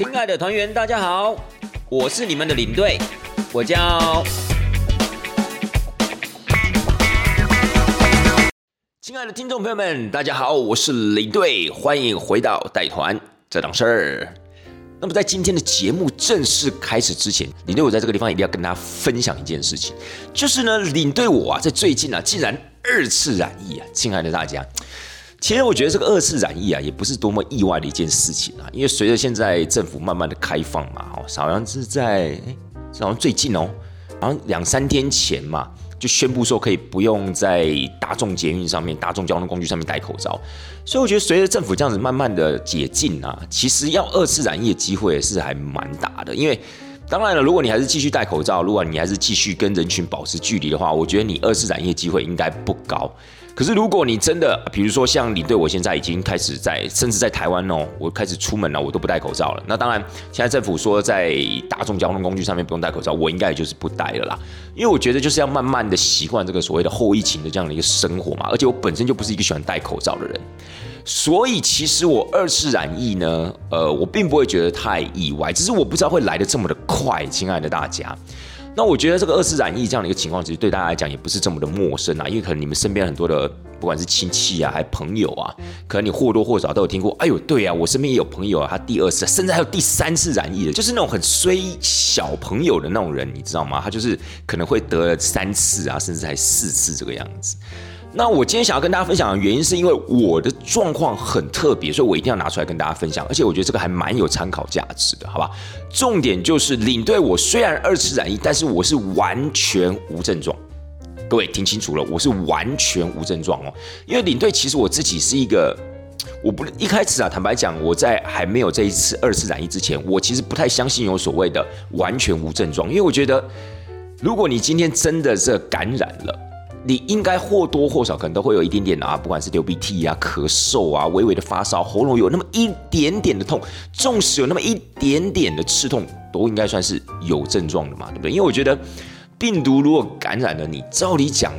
亲爱的团员，大家好，我是你们的领队，我叫。亲爱的听众朋友们，大家好，我是领队，欢迎回到带团这档事儿。那么在今天的节目正式开始之前，领队我在这个地方一定要跟大家分享一件事情，就是呢，领队我啊，在最近啊，竟然二次染疫啊，亲爱的大家。其实我觉得这个二次染疫啊，也不是多么意外的一件事情啊，因为随着现在政府慢慢的开放嘛，哦，好像是在，好像最近哦，好像两三天前嘛，就宣布说可以不用在大众捷运上面、大众交通工具上面戴口罩，所以我觉得随着政府这样子慢慢的解禁啊，其实要二次染疫的机会是还蛮大的，因为当然了，如果你还是继续戴口罩，如果你还是继续跟人群保持距离的话，我觉得你二次染疫机会应该不高。可是，如果你真的，比如说像你对我现在已经开始在，甚至在台湾哦，我开始出门了，我都不戴口罩了。那当然，现在政府说在大众交通工具上面不用戴口罩，我应该也就是不戴了啦。因为我觉得就是要慢慢的习惯这个所谓的后疫情的这样的一个生活嘛。而且我本身就不是一个喜欢戴口罩的人，所以其实我二次染疫呢，呃，我并不会觉得太意外，只是我不知道会来的这么的快，亲爱的大家。那我觉得这个二次染疫这样的一个情况，其实对大家来讲也不是这么的陌生啊，因为可能你们身边很多的不管是亲戚啊，还朋友啊，可能你或多或少都有听过。哎呦，对啊，我身边也有朋友啊，他第二次甚至还有第三次染疫的，就是那种很衰小朋友的那种人，你知道吗？他就是可能会得了三次啊，甚至还四次这个样子。那我今天想要跟大家分享的原因，是因为我的状况很特别，所以我一定要拿出来跟大家分享。而且我觉得这个还蛮有参考价值的，好吧？重点就是领队，我虽然二次染疫，但是我是完全无症状。各位听清楚了，我是完全无症状哦。因为领队其实我自己是一个，我不一开始啊，坦白讲，我在还没有这一次二次染疫之前，我其实不太相信有所谓的完全无症状，因为我觉得，如果你今天真的是感染了。你应该或多或少可能都会有一点点的啊，不管是流鼻涕啊、咳嗽啊、微微的发烧、喉咙有那么一点点的痛，纵使有那么一点点的刺痛，都应该算是有症状的嘛，对不对？因为我觉得病毒如果感染了你，照理讲。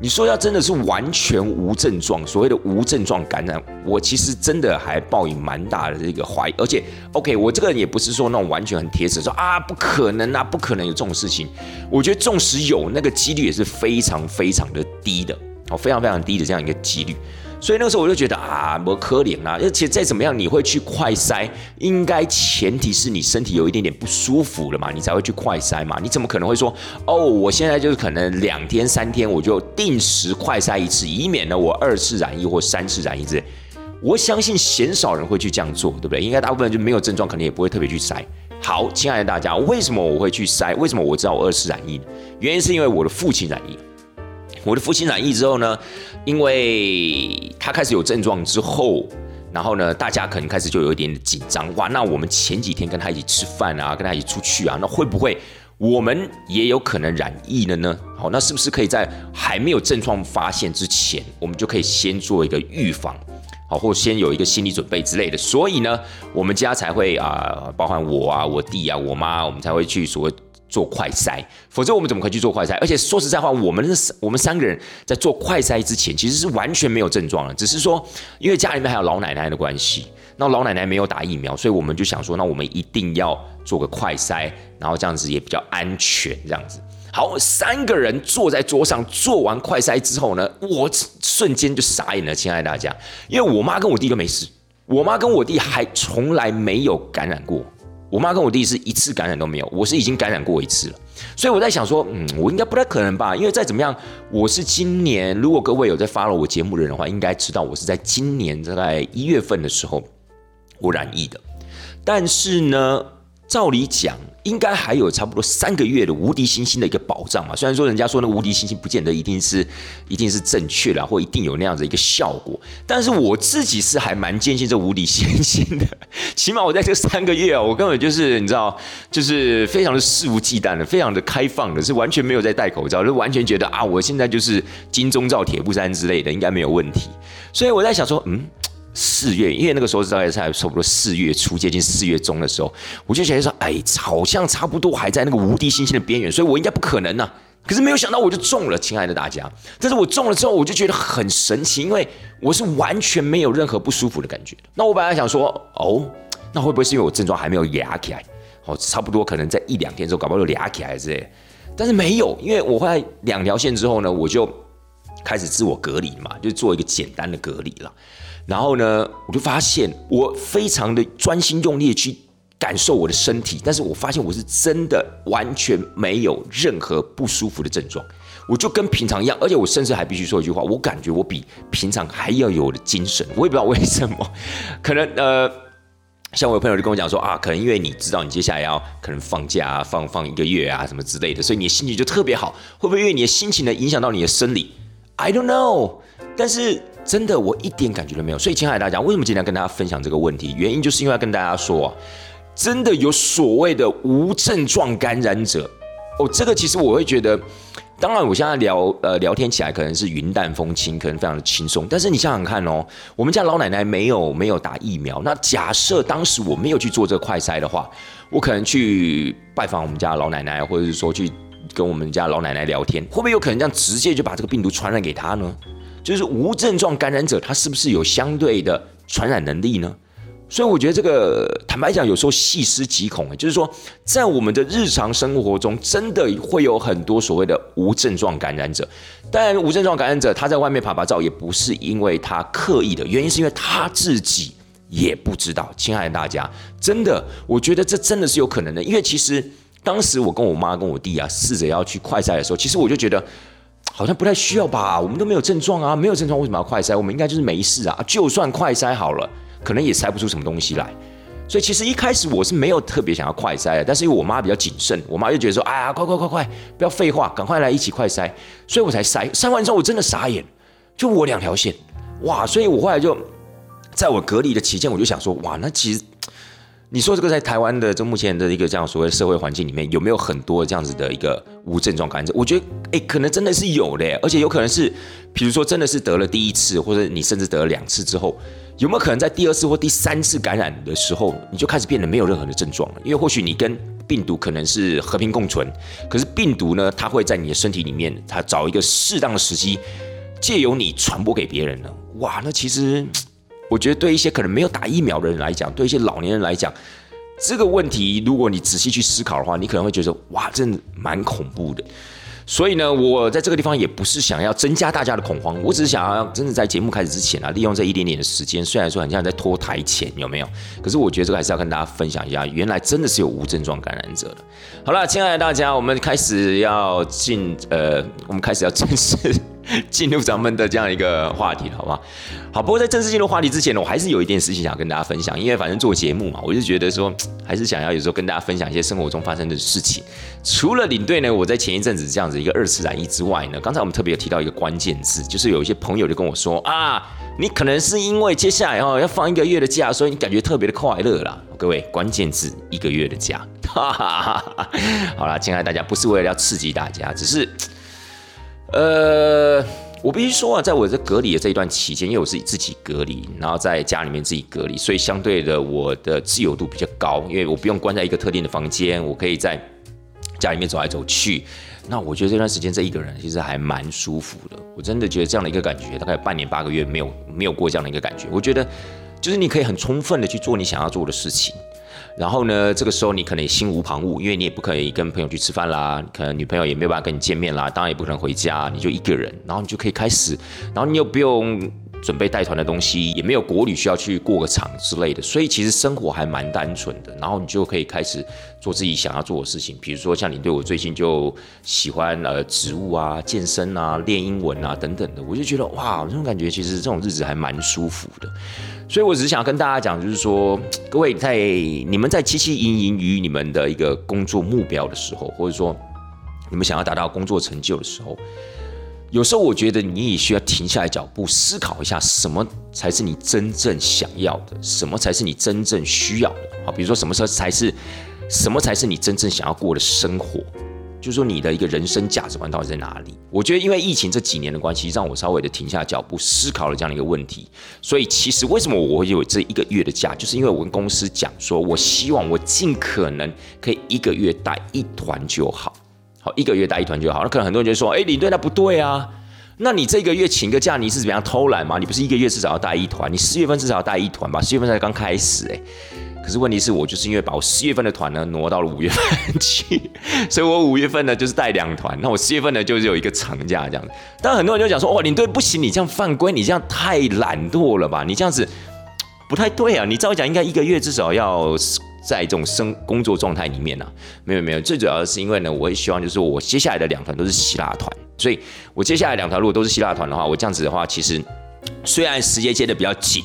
你说要真的是完全无症状，所谓的无症状感染，我其实真的还抱以蛮大的这个怀疑。而且，OK，我这个人也不是说那种完全很铁齿，说啊不可能啊，不可能有这种事情。我觉得纵使有，那个几率也是非常非常的低的，哦，非常非常低的这样一个几率。所以那个时候我就觉得啊，我可怜啊！而且再怎么样，你会去快筛，应该前提是你身体有一点点不舒服了嘛，你才会去快筛嘛。你怎么可能会说哦，我现在就是可能两天三天我就定时快筛一次，以免呢我二次染疫或三次染疫之类。我相信鲜少人会去这样做，对不对？应该大部分人就没有症状，可能也不会特别去筛。好，亲爱的大家，为什么我会去筛？为什么我知道我二次染疫？原因是因为我的父亲染疫。我的父亲染疫之后呢，因为他开始有症状之后，然后呢，大家可能开始就有一点紧张哇。那我们前几天跟他一起吃饭啊，跟他一起出去啊，那会不会我们也有可能染疫了呢？好，那是不是可以在还没有症状发现之前，我们就可以先做一个预防，好，或先有一个心理准备之类的？所以呢，我们家才会啊，包含我啊、我弟啊、我妈，我们才会去所谓。做快筛，否则我们怎么可以去做快筛？而且说实在话，我们我们三个人在做快筛之前，其实是完全没有症状的，只是说因为家里面还有老奶奶的关系，那老奶奶没有打疫苗，所以我们就想说，那我们一定要做个快筛，然后这样子也比较安全。这样子，好，三个人坐在桌上做完快筛之后呢，我瞬间就傻眼了，亲爱的大家，因为我妈跟我弟都没事，我妈跟我弟还从来没有感染过。我妈跟我弟是一次感染都没有，我是已经感染过一次了，所以我在想说，嗯，我应该不太可能吧，因为再怎么样，我是今年，如果各位有在 follow 我节目的人的话，应该知道我是在今年大概一月份的时候我染疫的，但是呢。照理讲，应该还有差不多三个月的无敌星星的一个保障嘛。虽然说人家说那无敌星星不见得一定是一定是正确的，或一定有那样的一个效果，但是我自己是还蛮坚信这无敌星星的。起码我在这三个月啊，我根本就是你知道，就是非常的肆无忌惮的，非常的开放的，是完全没有在戴口罩，就完全觉得啊，我现在就是金钟罩铁布衫之类的，应该没有问题。所以我在想说，嗯。四月，因为那个时候是大概在差不多四月初接近四月中的时候，我就觉得说，哎，好像差不多还在那个无敌星星的边缘，所以我应该不可能呐。可是没有想到我就中了，亲爱的大家。但是我中了之后，我就觉得很神奇，因为我是完全没有任何不舒服的感觉。那我本来想说，哦，那会不会是因为我症状还没有压起来？哦，差不多可能在一两天之后，搞不好就压起来之类。但是没有，因为我后来两条线之后呢，我就开始自我隔离嘛，就做一个简单的隔离了。然后呢，我就发现我非常的专心用力去感受我的身体，但是我发现我是真的完全没有任何不舒服的症状。我就跟平常一样，而且我甚至还必须说一句话，我感觉我比平常还要有的精神，我也不知道为什么，可能呃，像我有朋友就跟我讲说啊，可能因为你知道你接下来要可能放假啊放放一个月啊什么之类的，所以你的心情就特别好，会不会因为你的心情呢影响到你的生理？I don't know，但是真的我一点感觉都没有。所以亲爱大家，为什么今天要跟大家分享这个问题？原因就是因为要跟大家说，真的有所谓的无症状感染者哦，这个其实我会觉得。当然，我现在聊呃聊天起来可能是云淡风轻，可能非常的轻松。但是你想想看哦，我们家老奶奶没有没有打疫苗，那假设当时我没有去做这个快筛的话，我可能去拜访我们家老奶奶，或者是说去跟我们家老奶奶聊天，会不会有可能这样直接就把这个病毒传染给她呢？就是无症状感染者，他是不是有相对的传染能力呢？所以我觉得这个坦白讲，有时候细思极恐就是说，在我们的日常生活中，真的会有很多所谓的无症状感染者。当然，无症状感染者他在外面爬爬照，也不是因为他刻意的，原因是因为他自己也不知道。亲爱的大家，真的，我觉得这真的是有可能的。因为其实当时我跟我妈跟我弟啊，试着要去快筛的时候，其实我就觉得好像不太需要吧，我们都没有症状啊，没有症状为什么要快筛？我们应该就是没事啊，就算快筛好了。可能也筛不出什么东西来，所以其实一开始我是没有特别想要快筛的，但是因为我妈比较谨慎，我妈就觉得说，哎呀，快快快快，不要废话，赶快来一起快筛，所以我才筛。筛完之后我真的傻眼，就我两条线，哇！所以我后来就在我隔离的期间，我就想说，哇，那其实你说这个在台湾的这目前的一个这样所谓社会环境里面，有没有很多这样子的一个无症状感染者？我觉得，哎，可能真的是有的，而且有可能是，比如说真的是得了第一次，或者你甚至得了两次之后。有没有可能在第二次或第三次感染的时候，你就开始变得没有任何的症状了？因为或许你跟病毒可能是和平共存，可是病毒呢，它会在你的身体里面，它找一个适当的时机，借由你传播给别人了。哇，那其实我觉得对一些可能没有打疫苗的人来讲，对一些老年人来讲，这个问题如果你仔细去思考的话，你可能会觉得哇，真的蛮恐怖的。所以呢，我在这个地方也不是想要增加大家的恐慌，我只是想要真的在节目开始之前啊，利用这一点点的时间，虽然说很像在拖台前，有没有？可是我觉得这个还是要跟大家分享一下，原来真的是有无症状感染者的。好了，亲爱的大家，我们开始要进呃，我们开始要正式。进入咱们的这样一个话题了，好不好？好，不过在正式进入话题之前呢，我还是有一件事情想跟大家分享，因为反正做节目嘛，我就觉得说，还是想要有时候跟大家分享一些生活中发生的事情。除了领队呢，我在前一阵子这样子一个二次染疫之外呢，刚才我们特别有提到一个关键字，就是有一些朋友就跟我说啊，你可能是因为接下来哦要放一个月的假，所以你感觉特别的快乐啦。各位，关键字一个月的假，哈哈哈。好了，亲爱的大家，不是为了要刺激大家，只是。呃，我必须说啊，在我这隔离的这一段期间，因为我是自己隔离，然后在家里面自己隔离，所以相对的我的自由度比较高，因为我不用关在一个特定的房间，我可以在家里面走来走去。那我觉得这段时间这一个人其实还蛮舒服的，我真的觉得这样的一个感觉，大概半年八个月没有没有过这样的一个感觉。我觉得就是你可以很充分的去做你想要做的事情。然后呢，这个时候你可能心无旁骛，因为你也不可以跟朋友去吃饭啦，可能女朋友也没有办法跟你见面啦，当然也不可能回家，你就一个人，然后你就可以开始，然后你又不用。准备带团的东西也没有国旅需要去过个场之类的，所以其实生活还蛮单纯的。然后你就可以开始做自己想要做的事情，比如说像你对我最近就喜欢呃植物啊、健身啊、练英文啊等等的，我就觉得哇，这种感觉其实这种日子还蛮舒服的。所以我只是想跟大家讲，就是说各位在你们在汲汲营营于你们的一个工作目标的时候，或者说你们想要达到工作成就的时候。有时候我觉得你也需要停下来脚步，思考一下什么才是你真正想要的，什么才是你真正需要的。好，比如说什么时候才是，什么才是你真正想要过的生活？就是说你的一个人生价值观到底在哪里？我觉得因为疫情这几年的关系，让我稍微的停下脚步，思考了这样的一个问题。所以其实为什么我会有这一个月的假，就是因为我跟公司讲说，我希望我尽可能可以一个月带一团就好。一个月带一团就好。那可能很多人就说：“哎，领队那不对啊，那你这个月请个假，你是怎么样偷懒吗？你不是一个月至少要带一团？你四月份至少要带一团吧？四月份才刚开始哎。可是问题是我就是因为把我四月份的团呢挪到了五月份去，所以我五月份呢就是带两团，那我四月份呢就是有一个长假这样子。当然很多人就讲说，哇，领队不行，你这样犯规，你这样太懒惰了吧？你这样子不太对啊！你照讲应该一个月至少要在这种生工作状态里面呢。没有没有，最主要的是因为呢，我也希望就是我接下来的两团都是希腊团，所以我接下来两团如果都是希腊团的话，我这样子的话，其实虽然时间接的比较紧。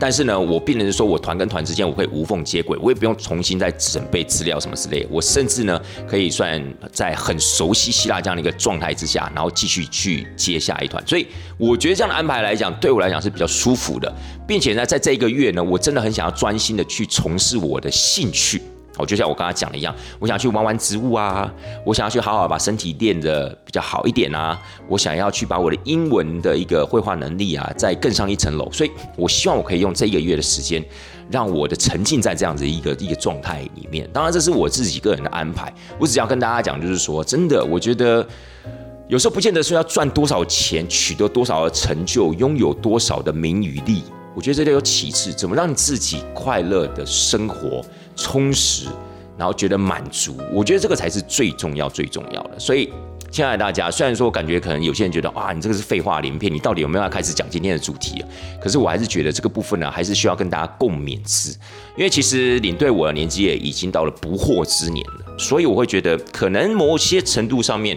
但是呢，我并不是说我团跟团之间我会无缝接轨，我也不用重新再准备资料什么之类。我甚至呢，可以算在很熟悉希腊这样的一个状态之下，然后继续去接下一团。所以我觉得这样的安排来讲，对我来讲是比较舒服的，并且呢，在这一个月呢，我真的很想要专心的去从事我的兴趣。就像我刚才讲的一样，我想去玩玩植物啊，我想要去好好把身体练得比较好一点啊，我想要去把我的英文的一个绘画能力啊再更上一层楼，所以我希望我可以用这一个月的时间，让我的沉浸在这样子一个一个状态里面。当然，这是我自己个人的安排。我只要跟大家讲，就是说，真的，我觉得有时候不见得说要赚多少钱，取得多少的成就，拥有多少的名与利，我觉得这都有其次，怎么让自己快乐的生活。充实，然后觉得满足，我觉得这个才是最重要、最重要的。所以，亲爱的大家，虽然说感觉可能有些人觉得，哇，你这个是废话连篇，你到底有没有要开始讲今天的主题？可是我还是觉得这个部分呢，还是需要跟大家共勉之，因为其实领队我的年纪也已经到了不惑之年了，所以我会觉得，可能某些程度上面。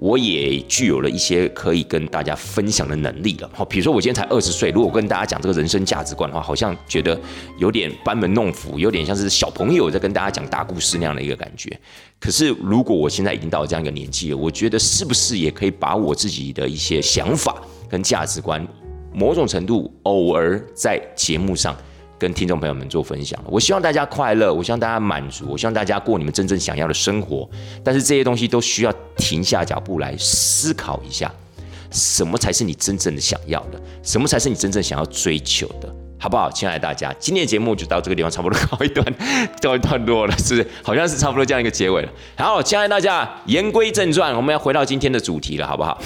我也具有了一些可以跟大家分享的能力了。好，比如说我今天才二十岁，如果跟大家讲这个人生价值观的话，好像觉得有点班门弄斧，有点像是小朋友在跟大家讲大故事那样的一个感觉。可是如果我现在已经到了这样一个年纪了，我觉得是不是也可以把我自己的一些想法跟价值观，某种程度偶尔在节目上。跟听众朋友们做分享，我希望大家快乐，我希望大家满足，我希望大家过你们真正想要的生活。但是这些东西都需要停下脚步来思考一下，什么才是你真正的想要的，什么才是你真正想要追求的，好不好？亲爱的大家，今天的节目就到这个地方，差不多告一段，告一段落了，是不是？好像是差不多这样一个结尾了。好，亲爱的大家，言归正传，我们要回到今天的主题了，好不好？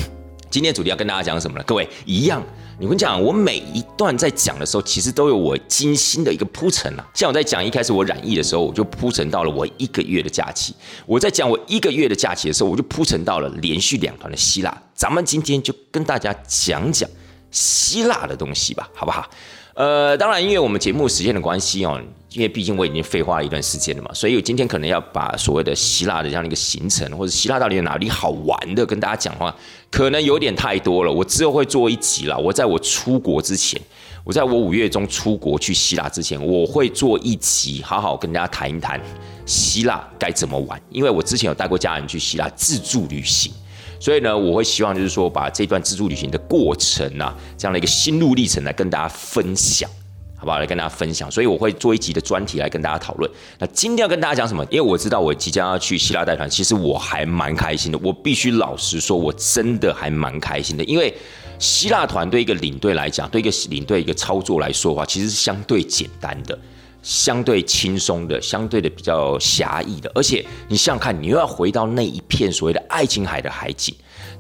今天主题要跟大家讲什么呢？各位一样。你们讲，我每一段在讲的时候，其实都有我精心的一个铺陈啊。像我在讲一开始我染疫的时候，我就铺陈到了我一个月的假期；我在讲我一个月的假期的时候，我就铺陈到了连续两团的希腊。咱们今天就跟大家讲讲希腊的东西吧，好不好？呃，当然，因为我们节目时间的关系哦。因为毕竟我已经废话了一段时间了嘛，所以我今天可能要把所谓的希腊的这样的一个行程，或者希腊到底有哪里好玩的，跟大家讲话，可能有点太多了。我之后会做一集了。我在我出国之前，我在我五月中出国去希腊之前，我会做一集，好好跟大家谈一谈希腊该怎么玩。因为我之前有带过家人去希腊自助旅行，所以呢，我会希望就是说把这段自助旅行的过程啊，这样的一个心路历程来跟大家分享。好不好？来跟大家分享，所以我会做一集的专题来跟大家讨论。那今天要跟大家讲什么？因为我知道我即将要去希腊带团，其实我还蛮开心的。我必须老实说，我真的还蛮开心的。因为希腊团对一个领队来讲，对一个领队一个操作来说的话，其实是相对简单的、相对轻松的、相对的比较狭义的。而且你想想看，你又要回到那一片所谓的爱琴海的海景。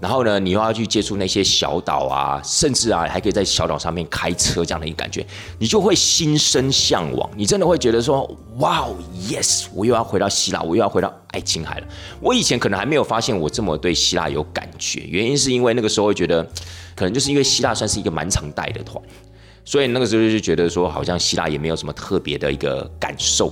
然后呢，你又要去接触那些小岛啊，甚至啊，还可以在小岛上面开车这样的一个感觉，你就会心生向往。你真的会觉得说，哇，yes，我又要回到希腊，我又要回到爱琴海了。我以前可能还没有发现我这么对希腊有感觉，原因是因为那个时候会觉得，可能就是因为希腊算是一个蛮常带的团，所以那个时候就觉得说，好像希腊也没有什么特别的一个感受。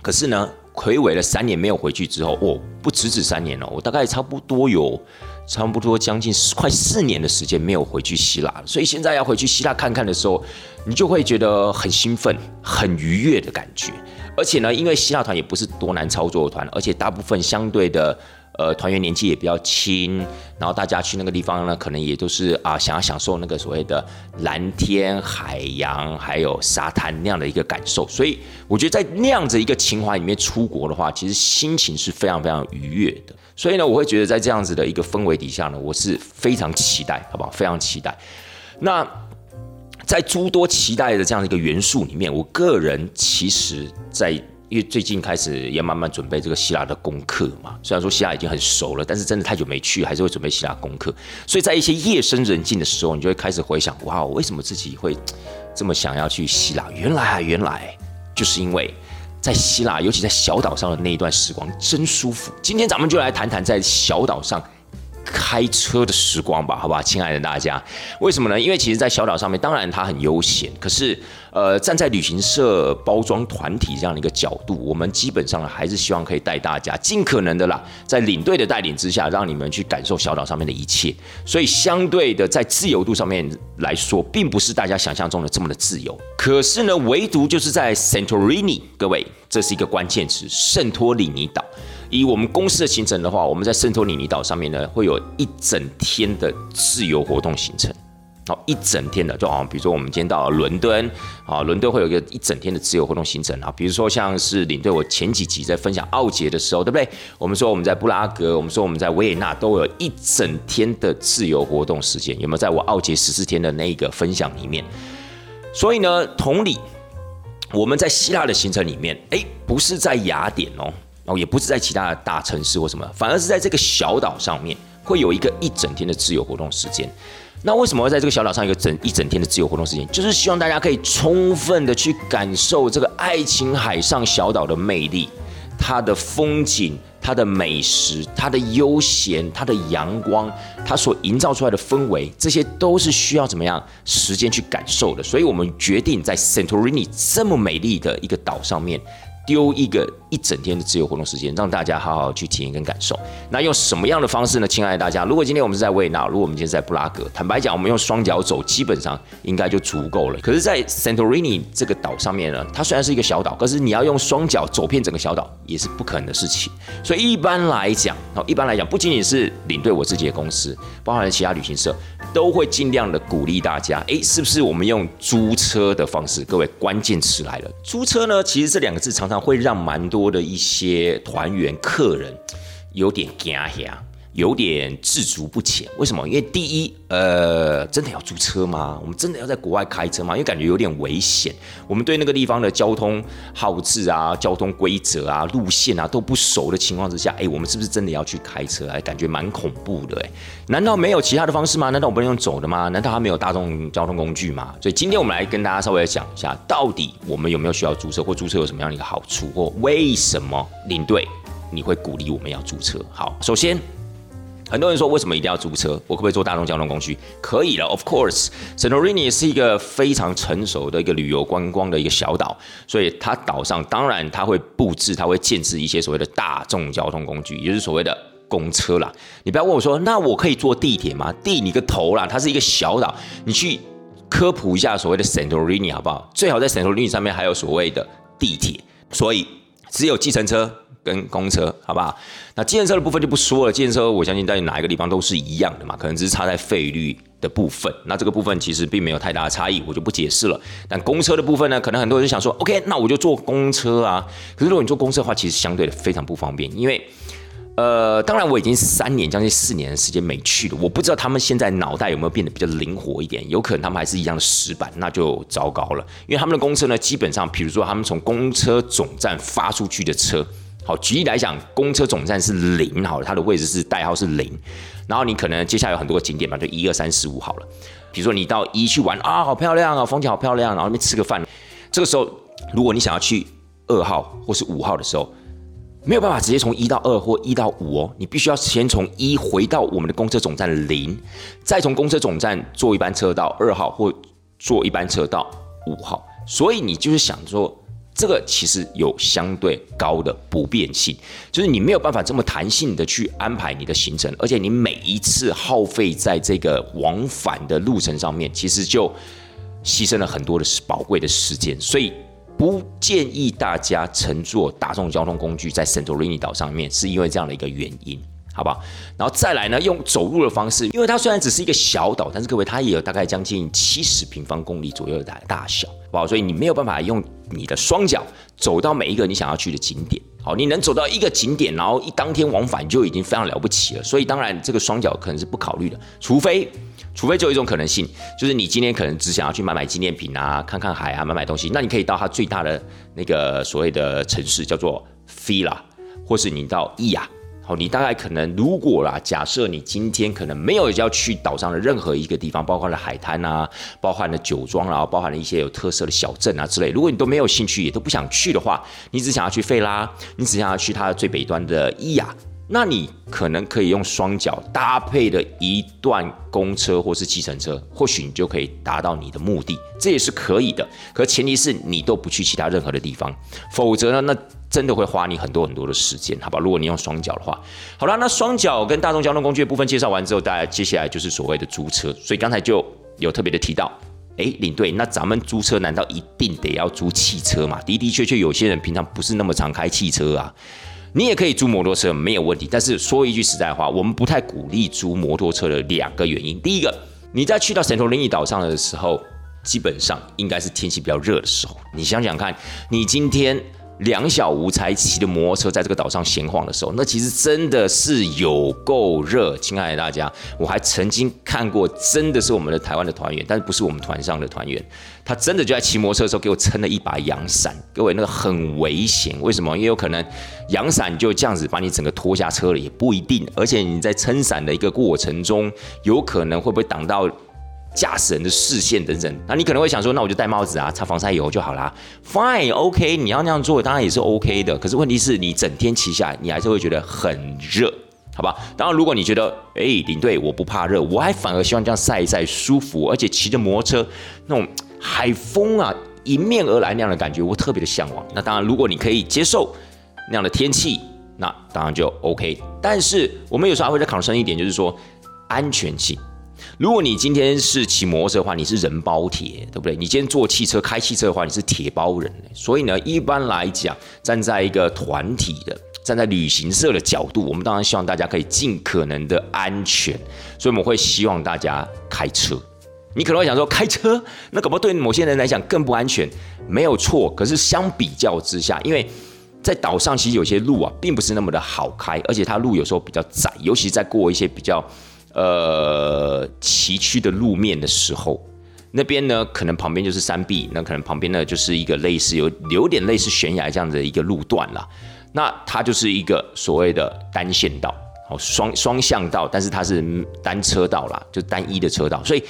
可是呢，魁伟了三年没有回去之后，哦，不止止三年了，我大概差不多有。差不多将近快四年的时间没有回去希腊了，所以现在要回去希腊看看的时候，你就会觉得很兴奋、很愉悦的感觉。而且呢，因为希腊团也不是多难操作的团，而且大部分相对的。呃，团员年纪也比较轻，然后大家去那个地方呢，可能也都是啊，想要享受那个所谓的蓝天、海洋还有沙滩那样的一个感受。所以我觉得在那样子一个情怀里面出国的话，其实心情是非常非常愉悦的。所以呢，我会觉得在这样子的一个氛围底下呢，我是非常期待，好不好？非常期待。那在诸多期待的这样的一个元素里面，我个人其实，在因为最近开始也慢慢准备这个希腊的功课嘛，虽然说希腊已经很熟了，但是真的太久没去，还是会准备希腊功课。所以在一些夜深人静的时候，你就会开始回想：哇，我为什么自己会这么想要去希腊？原来啊，原来就是因为在希腊，尤其在小岛上的那一段时光真舒服。今天咱们就来谈谈在小岛上。开车的时光吧，好吧，亲爱的大家？为什么呢？因为其实，在小岛上面，当然它很悠闲，可是，呃，站在旅行社包装团体这样的一个角度，我们基本上还是希望可以带大家尽可能的啦，在领队的带领之下，让你们去感受小岛上面的一切。所以，相对的，在自由度上面来说，并不是大家想象中的这么的自由。可是呢，唯独就是在 Santorini，各位，这是一个关键词——圣托里尼岛。以我们公司的行程的话，我们在圣托里尼岛上面呢，会有一整天的自由活动行程。好，一整天的，就好像比如说我们今天到伦敦，啊，伦敦会有一个一整天的自由活动行程啊。比如说像是领队，我前几集在分享奥杰的时候，对不对？我们说我们在布拉格，我们说我们在维也纳，都有一整天的自由活动时间。有没有在我奥杰十四天的那一个分享里面？所以呢，同理，我们在希腊的行程里面，哎，不是在雅典哦。哦，也不是在其他的大城市或什么，反而是在这个小岛上面会有一个一整天的自由活动时间。那为什么会在这个小岛上一个整一整天的自由活动时间？就是希望大家可以充分的去感受这个爱琴海上小岛的魅力，它的风景、它的美食、它的悠闲、它的阳光、它所营造出来的氛围，这些都是需要怎么样时间去感受的。所以我们决定在 Santorini 这么美丽的一个岛上面。丢一个一整天的自由活动时间，让大家好好去体验跟感受。那用什么样的方式呢？亲爱的大家，如果今天我们是在维也纳，如果我们今天在布拉格，坦白讲，我们用双脚走，基本上应该就足够了。可是，在 Santorini 这个岛上面呢，它虽然是一个小岛，可是你要用双脚走遍整个小岛也是不可能的事情。所以一般来讲，哦，一般来讲，不仅仅是领队我自己的公司，包含其他旅行社，都会尽量的鼓励大家，诶，是不是我们用租车的方式？各位，关键词来了，租车呢，其实这两个字常常。会让蛮多多的一些团员、客人有点惊吓。有点自足不前，为什么？因为第一，呃，真的要租车吗？我们真的要在国外开车吗？因为感觉有点危险。我们对那个地方的交通号志啊、交通规则啊、路线啊都不熟的情况之下，哎，我们是不是真的要去开车？哎，感觉蛮恐怖的。哎，难道没有其他的方式吗？难道我不能用走的吗？难道他没有大众交通工具吗？所以今天我们来跟大家稍微讲一下，到底我们有没有需要租车，或租车有什么样的一个好处，或为什么领队你会鼓励我们要租车？好，首先。很多人说，为什么一定要租车？我可不可以坐大众交通工具？可以了，Of course，Santorini 是一个非常成熟的一个旅游观光的一个小岛，所以它岛上当然它会布置，它会建置一些所谓的大众交通工具，也就是所谓的公车啦。你不要问我说，那我可以坐地铁吗？地你个头啦！它是一个小岛，你去科普一下所谓的 Santorini 好不好？最好在 Santorini 上面还有所谓的地铁，所以只有计程车。跟公车，好不好？那建设的部分就不说了。建设，我相信在哪一个地方都是一样的嘛，可能只是差在费率的部分。那这个部分其实并没有太大的差异，我就不解释了。但公车的部分呢，可能很多人想说，OK，那我就坐公车啊。可是如果你坐公车的话，其实相对的非常不方便，因为。呃，当然我已经三年将近四年的时间没去了，我不知道他们现在脑袋有没有变得比较灵活一点，有可能他们还是一样的死板，那就糟糕了。因为他们的公车呢，基本上，比如说他们从公车总站发出去的车，好，举例来讲，公车总站是零，好了，它的位置是代号是零，然后你可能接下来有很多个景点嘛，就一二三四五好了。比如说你到一去玩啊，好漂亮啊，风景好漂亮，然后那边吃个饭，这个时候如果你想要去二号或是五号的时候。没有办法直接从一到二或一到五哦，你必须要先从一回到我们的公车总站零，再从公车总站坐一班车到二号或坐一班车到五号。所以你就是想说，这个其实有相对高的不便性，就是你没有办法这么弹性的去安排你的行程，而且你每一次耗费在这个往返的路程上面，其实就牺牲了很多的宝贵的时间，所以。不建议大家乘坐大众交通工具在圣托里尼岛上面，是因为这样的一个原因，好不好？然后再来呢，用走路的方式，因为它虽然只是一个小岛，但是各位它也有大概将近七十平方公里左右的大小，不好？所以你没有办法用你的双脚走到每一个你想要去的景点，好，你能走到一个景点，然后一当天往返就已经非常了不起了。所以当然这个双脚可能是不考虑的，除非。除非就有一种可能性，就是你今天可能只想要去买买纪念品啊，看看海啊，买买东西，那你可以到它最大的那个所谓的城市，叫做 Fila，或是你到伊亚，好，你大概可能如果啦，假设你今天可能没有要去岛上的任何一个地方，包括了海滩啊，包含了酒庄然后，包含了一些有特色的小镇啊之类。如果你都没有兴趣，也都不想去的话，你只想要去费拉，你只想要去它的最北端的伊亚，那你可能可以用双脚搭配的一段公车或是计程车，或许你就可以达到你的目的，这也是可以的。可前提是你都不去其他任何的地方，否则呢，那。真的会花你很多很多的时间，好吧？如果你用双脚的话，好了，那双脚跟大众交通工具的部分介绍完之后，大家接下来就是所谓的租车。所以刚才就有特别的提到，哎，领队，那咱们租车难道一定得要租汽车吗？的的确确，有些人平常不是那么常开汽车啊，你也可以租摩托车，没有问题。但是说一句实在话，我们不太鼓励租摩托车的两个原因。第一个，你在去到圣托里尼岛上的时候，基本上应该是天气比较热的时候。你想想看，你今天。两小无猜骑的摩托车在这个岛上闲晃的时候，那其实真的是有够热。亲爱的大家，我还曾经看过，真的是我们的台湾的团员，但是不是我们团上的团员，他真的就在骑摩托车的时候给我撑了一把阳伞。各位，那个很危险，为什么？因为有可能阳伞就这样子把你整个拖下车了，也不一定。而且你在撑伞的一个过程中，有可能会不会挡到？驾驶人的视线等等，那你可能会想说，那我就戴帽子啊，擦防晒油就好啦。Fine，OK，你要那样做，当然也是 OK 的。可是问题是你整天骑下来，你还是会觉得很热，好吧？当然，如果你觉得，哎，领队我不怕热，我还反而希望这样晒一晒舒服，而且骑着摩托车那种海风啊迎面而来那样的感觉，我特别的向往。那当然，如果你可以接受那样的天气，那当然就 OK。但是我们有时候还会再考虑一点，就是说安全性。如果你今天是骑摩托车的话，你是人包铁，对不对？你今天坐汽车、开汽车的话，你是铁包人。所以呢，一般来讲，站在一个团体的、站在旅行社的角度，我们当然希望大家可以尽可能的安全。所以我们会希望大家开车。你可能会想说，开车那可不对某些人来讲更不安全，没有错。可是相比较之下，因为在岛上其实有些路啊，并不是那么的好开，而且它路有时候比较窄，尤其在过一些比较。呃，崎岖的路面的时候，那边呢，可能旁边就是山壁，那可能旁边呢就是一个类似有有点类似悬崖这样的一个路段了。那它就是一个所谓的单线道，哦，双 双向道，但是它是单车道啦，就单一的车道，所以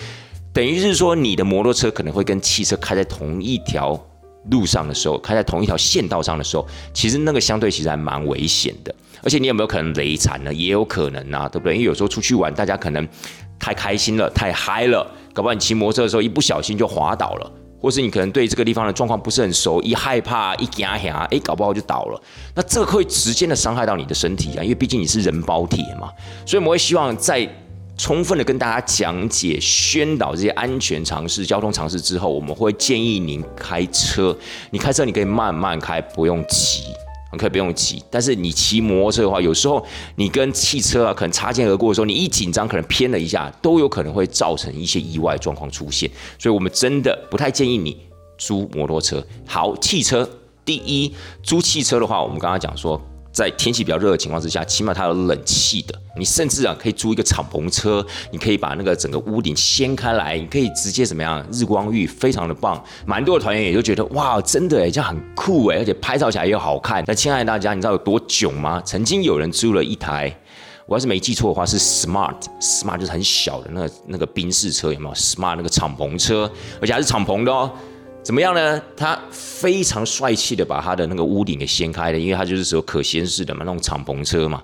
等于是说，你的摩托车可能会跟汽车开在同一条路上的时候，开在同一条线道上的时候，其实那个相对其实还蛮危险的。而且你有没有可能雷惨呢？也有可能啊，对不对？因为有时候出去玩，大家可能太开心了，太嗨了，搞不好你骑摩托车的时候一不小心就滑倒了，或是你可能对这个地方的状况不是很熟，一害怕一惊吓，哎，搞不好就倒了。那这个会直接的伤害到你的身体啊，因为毕竟你是人包铁嘛。所以我们会希望在充分的跟大家讲解、宣导这些安全常识、交通常识之后，我们会建议您开车。你开车你可以慢慢开，不用急。可以不用急，但是你骑摩托车的话，有时候你跟汽车啊可能擦肩而过的时候，你一紧张，可能偏了一下，都有可能会造成一些意外状况出现。所以我们真的不太建议你租摩托车。好，汽车第一，租汽车的话，我们刚刚讲说。在天气比较热的情况之下，起码它有冷气的。你甚至啊可以租一个敞篷车，你可以把那个整个屋顶掀开来，你可以直接怎么样？日光浴非常的棒。蛮多的团员也就觉得哇，真的哎，这样很酷哎，而且拍照起来又好看。那亲爱的大家，你知道有多囧吗？曾经有人租了一台，我要是没记错的话是 Smart，Smart 就是很小的那个那个宾士车，有没有？Smart 那个敞篷车，而且还是敞篷的哦。怎么样呢？他非常帅气的把他的那个屋顶给掀开了，因为他就是说可掀式的嘛，那种敞篷车嘛。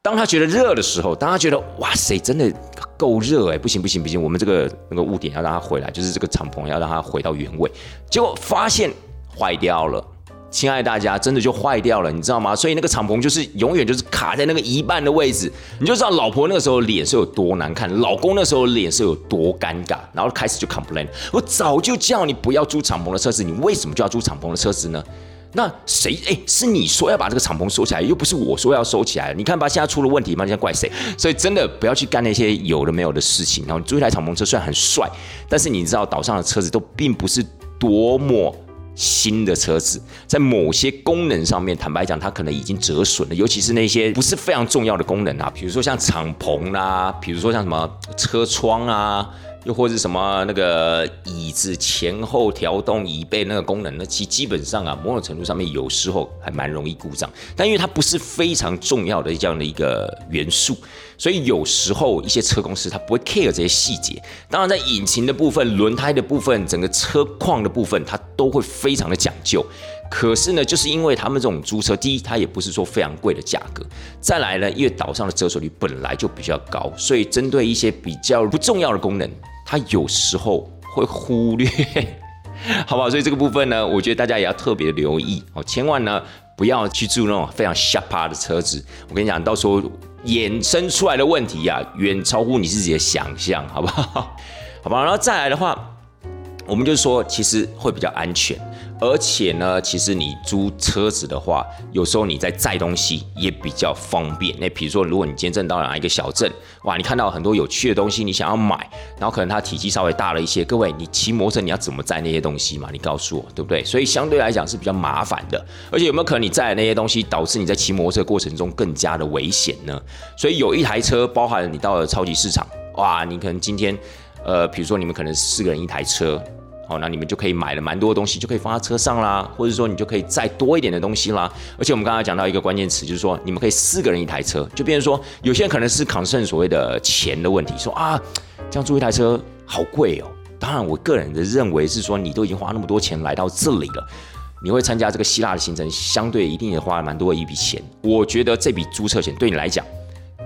当他觉得热的时候，当他觉得哇塞，真的够热哎，不行不行不行，我们这个那个屋顶要让它回来，就是这个敞篷要让它回到原位，结果发现坏掉了。亲爱的大家，真的就坏掉了，你知道吗？所以那个敞篷就是永远就是卡在那个一半的位置，你就知道老婆那个时候脸是有多难看，老公那时候脸是有多尴尬，然后开始就 complain。我早就叫你不要租敞篷的车子，你为什么就要租敞篷的车子呢？那谁？哎，是你说要把这个敞篷收起来，又不是我说要收起来。你看吧，现在出了问题嘛，你在怪谁？所以真的不要去干那些有的没有的事情。然后租一台敞篷车虽然很帅，但是你知道岛上的车子都并不是多么。新的车子在某些功能上面，坦白讲，它可能已经折损了，尤其是那些不是非常重要的功能啊，比如说像敞篷啦，比如说像什么车窗啊、又或者什么那个椅子前后调动椅背那个功能，那其基本上啊，某种程度上面有时候还蛮容易故障。但因为它不是非常重要的这样的一个元素，所以有时候一些车公司它不会 care 这些细节。当然，在引擎的部分、轮胎的部分、整个车况的部分，它都会非常的讲究。可是呢，就是因为他们这种租车，第一，它也不是说非常贵的价格；再来呢，因为岛上的折损率本来就比较高，所以针对一些比较不重要的功能。它有时候会忽略，好不好？所以这个部分呢，我觉得大家也要特别留意哦，千万呢不要去住那种非常下趴的车子。我跟你讲，到时候衍生出来的问题呀，远超乎你自己的想象，好不好？好吧，然后再来的话，我们就说其实会比较安全。而且呢，其实你租车子的话，有时候你在载东西也比较方便。那比如说，如果你今天正到哪一个小镇，哇，你看到很多有趣的东西，你想要买，然后可能它体积稍微大了一些。各位，你骑摩托车你要怎么载那些东西嘛？你告诉我，对不对？所以相对来讲是比较麻烦的。而且有没有可能你载的那些东西，导致你在骑摩托车过程中更加的危险呢？所以有一台车，包含你到了超级市场，哇，你可能今天，呃，比如说你们可能四个人一台车。好，那你们就可以买了蛮多的东西，就可以放在车上啦，或者说你就可以再多一点的东西啦。而且我们刚才讲到一个关键词，就是说你们可以四个人一台车，就变成说有些人可能是 concern 所谓的钱的问题，说啊这样租一台车好贵哦。当然，我个人的认为是说，你都已经花那么多钱来到这里了，你会参加这个希腊的行程，相对一定也花了蛮多的一笔钱。我觉得这笔租车钱对你来讲，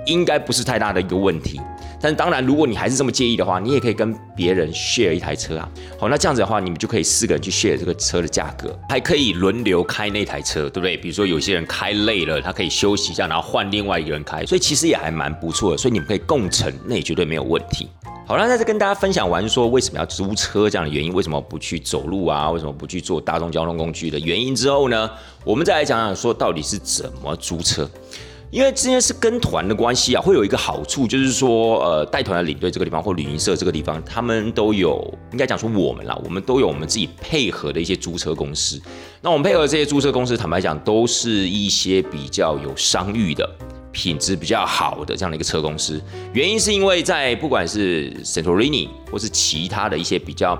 应该不是太大的一个问题。但当然，如果你还是这么介意的话，你也可以跟别人 share 一台车啊。好，那这样子的话，你们就可以四个人去 share 这个车的价格，还可以轮流开那台车，对不对？比如说有些人开累了，他可以休息一下，然后换另外一个人开，所以其实也还蛮不错的。所以你们可以共乘，那也绝对没有问题。好了，在这跟大家分享完说为什么要租车这样的原因，为什么不去走路啊？为什么不去坐大众交通工具的原因之后呢？我们再来讲讲说到底是怎么租车。因为之前是跟团的关系啊，会有一个好处，就是说，呃，带团的领队这个地方或旅行社这个地方，他们都有，应该讲说我们啦，我们都有我们自己配合的一些租车公司。那我们配合这些租车公司，坦白讲，都是一些比较有商誉的、品质比较好的这样的一个车公司。原因是因为在不管是 Santorini 或是其他的一些比较。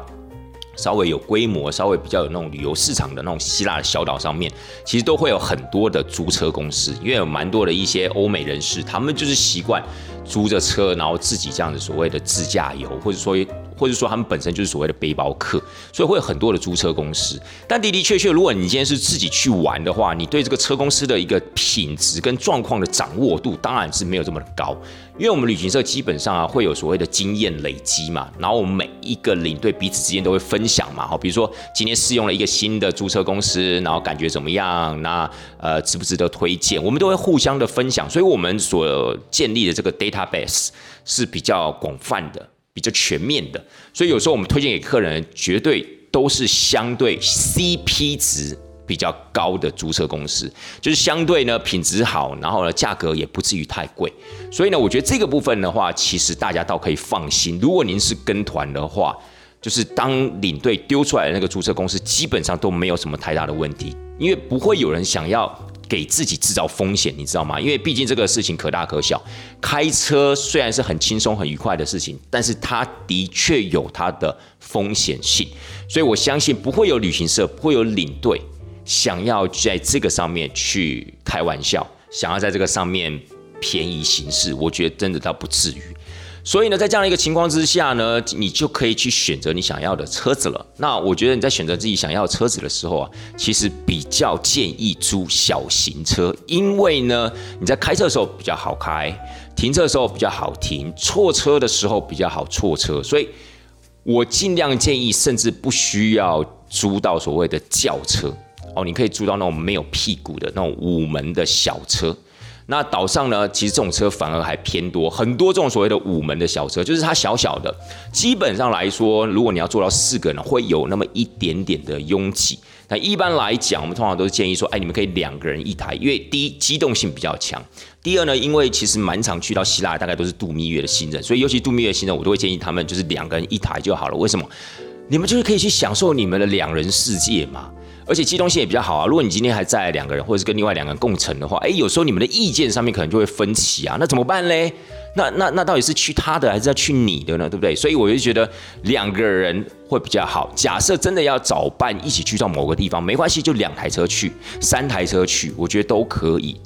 稍微有规模、稍微比较有那种旅游市场的那种希腊的小岛上面，其实都会有很多的租车公司，因为有蛮多的一些欧美人士，他们就是习惯租着车，然后自己这样子所谓的自驾游，或者说。或者说他们本身就是所谓的背包客，所以会有很多的租车公司。但的的确确，如果你今天是自己去玩的话，你对这个车公司的一个品质跟状况的掌握度当然是没有这么的高。因为我们旅行社基本上啊会有所谓的经验累积嘛，然后我们每一个领队彼此之间都会分享嘛。好，比如说今天试用了一个新的租车公司，然后感觉怎么样？那呃值不值得推荐？我们都会互相的分享，所以我们所建立的这个 data database 是比较广泛的。比较全面的，所以有时候我们推荐给客人，绝对都是相对 CP 值比较高的租车公司，就是相对呢品质好，然后呢价格也不至于太贵。所以呢，我觉得这个部分的话，其实大家倒可以放心。如果您是跟团的话，就是当领队丢出来的那个租车公司，基本上都没有什么太大的问题，因为不会有人想要。给自己制造风险，你知道吗？因为毕竟这个事情可大可小。开车虽然是很轻松、很愉快的事情，但是它的确有它的风险性。所以我相信不会有旅行社、不会有领队想要在这个上面去开玩笑，想要在这个上面便宜行事。我觉得真的倒不至于。所以呢，在这样的一个情况之下呢，你就可以去选择你想要的车子了。那我觉得你在选择自己想要车子的时候啊，其实比较建议租小型车，因为呢，你在开车的时候比较好开，停车的时候比较好停，错车的时候比较好错车。所以我尽量建议，甚至不需要租到所谓的轿车哦，你可以租到那种没有屁股的那种五门的小车。那岛上呢，其实这种车反而还偏多，很多这种所谓的五门的小车，就是它小小的。基本上来说，如果你要做到四个人，会有那么一点点的拥挤。那一般来讲，我们通常都是建议说，哎，你们可以两个人一台，因为第一机动性比较强，第二呢，因为其实满场去到希腊，大概都是度蜜月的新人，所以尤其度蜜月的新人，我都会建议他们就是两个人一台就好了。为什么？你们就是可以去享受你们的两人世界嘛。而且机动性也比较好啊。如果你今天还在两个人，或者是跟另外两个人共乘的话，哎，有时候你们的意见上面可能就会分歧啊。那怎么办嘞？那那那到底是去他的还是要去你的呢？对不对？所以我就觉得两个人会比较好。假设真的要找伴一起去到某个地方，没关系，就两台车去，三台车去，我觉得都可以。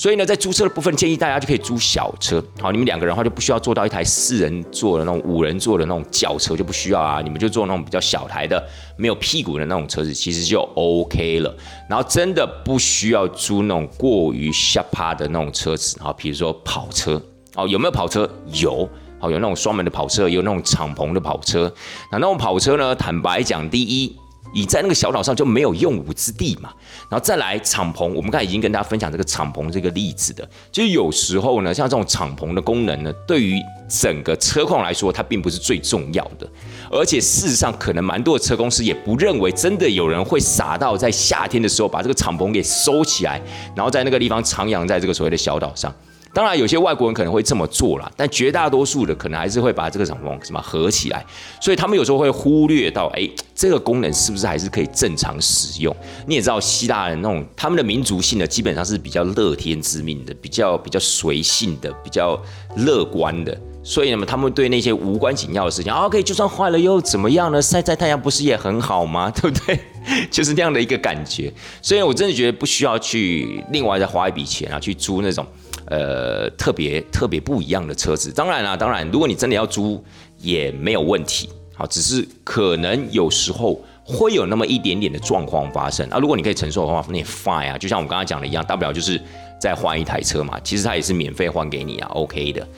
所以呢，在租车的部分，建议大家就可以租小车。好，你们两个人的话就不需要坐到一台四人座的那种、五人座的那种轿车，就不需要啊。你们就坐那种比较小台的、没有屁股的那种车子，其实就 OK 了。然后真的不需要租那种过于下趴的那种车子。好，比如说跑车。哦，有没有跑车？有。好，有那种双门的跑车，有那种敞篷的跑车。那那种跑车呢？坦白讲，第一。你在那个小岛上就没有用武之地嘛，然后再来敞篷，我们刚才已经跟大家分享这个敞篷这个例子的，就是有时候呢，像这种敞篷的功能呢，对于整个车况来说，它并不是最重要的，而且事实上，可能蛮多的车公司也不认为真的有人会傻到在夏天的时候把这个敞篷给收起来，然后在那个地方徜徉在这个所谓的小岛上。当然，有些外国人可能会这么做啦，但绝大多数的可能还是会把这个什么什么合起来，所以他们有时候会忽略到，哎，这个功能是不是还是可以正常使用？你也知道，希腊人那种他们的民族性呢，基本上是比较乐天知命的，比较比较随性的，比较乐观的，所以呢，他们对那些无关紧要的事情，OK，就算坏了又怎么样呢？晒晒太阳不是也很好吗？对不对？就是那样的一个感觉。所以我真的觉得不需要去另外再花一笔钱啊，去租那种。呃，特别特别不一样的车子，当然啦，当然，如果你真的要租也没有问题，好，只是可能有时候会有那么一点点的状况发生啊。如果你可以承受的话，那也 fine 啊，就像我们刚刚讲的一样，大不了就是再换一台车嘛，其实它也是免费换给你啊，OK 的。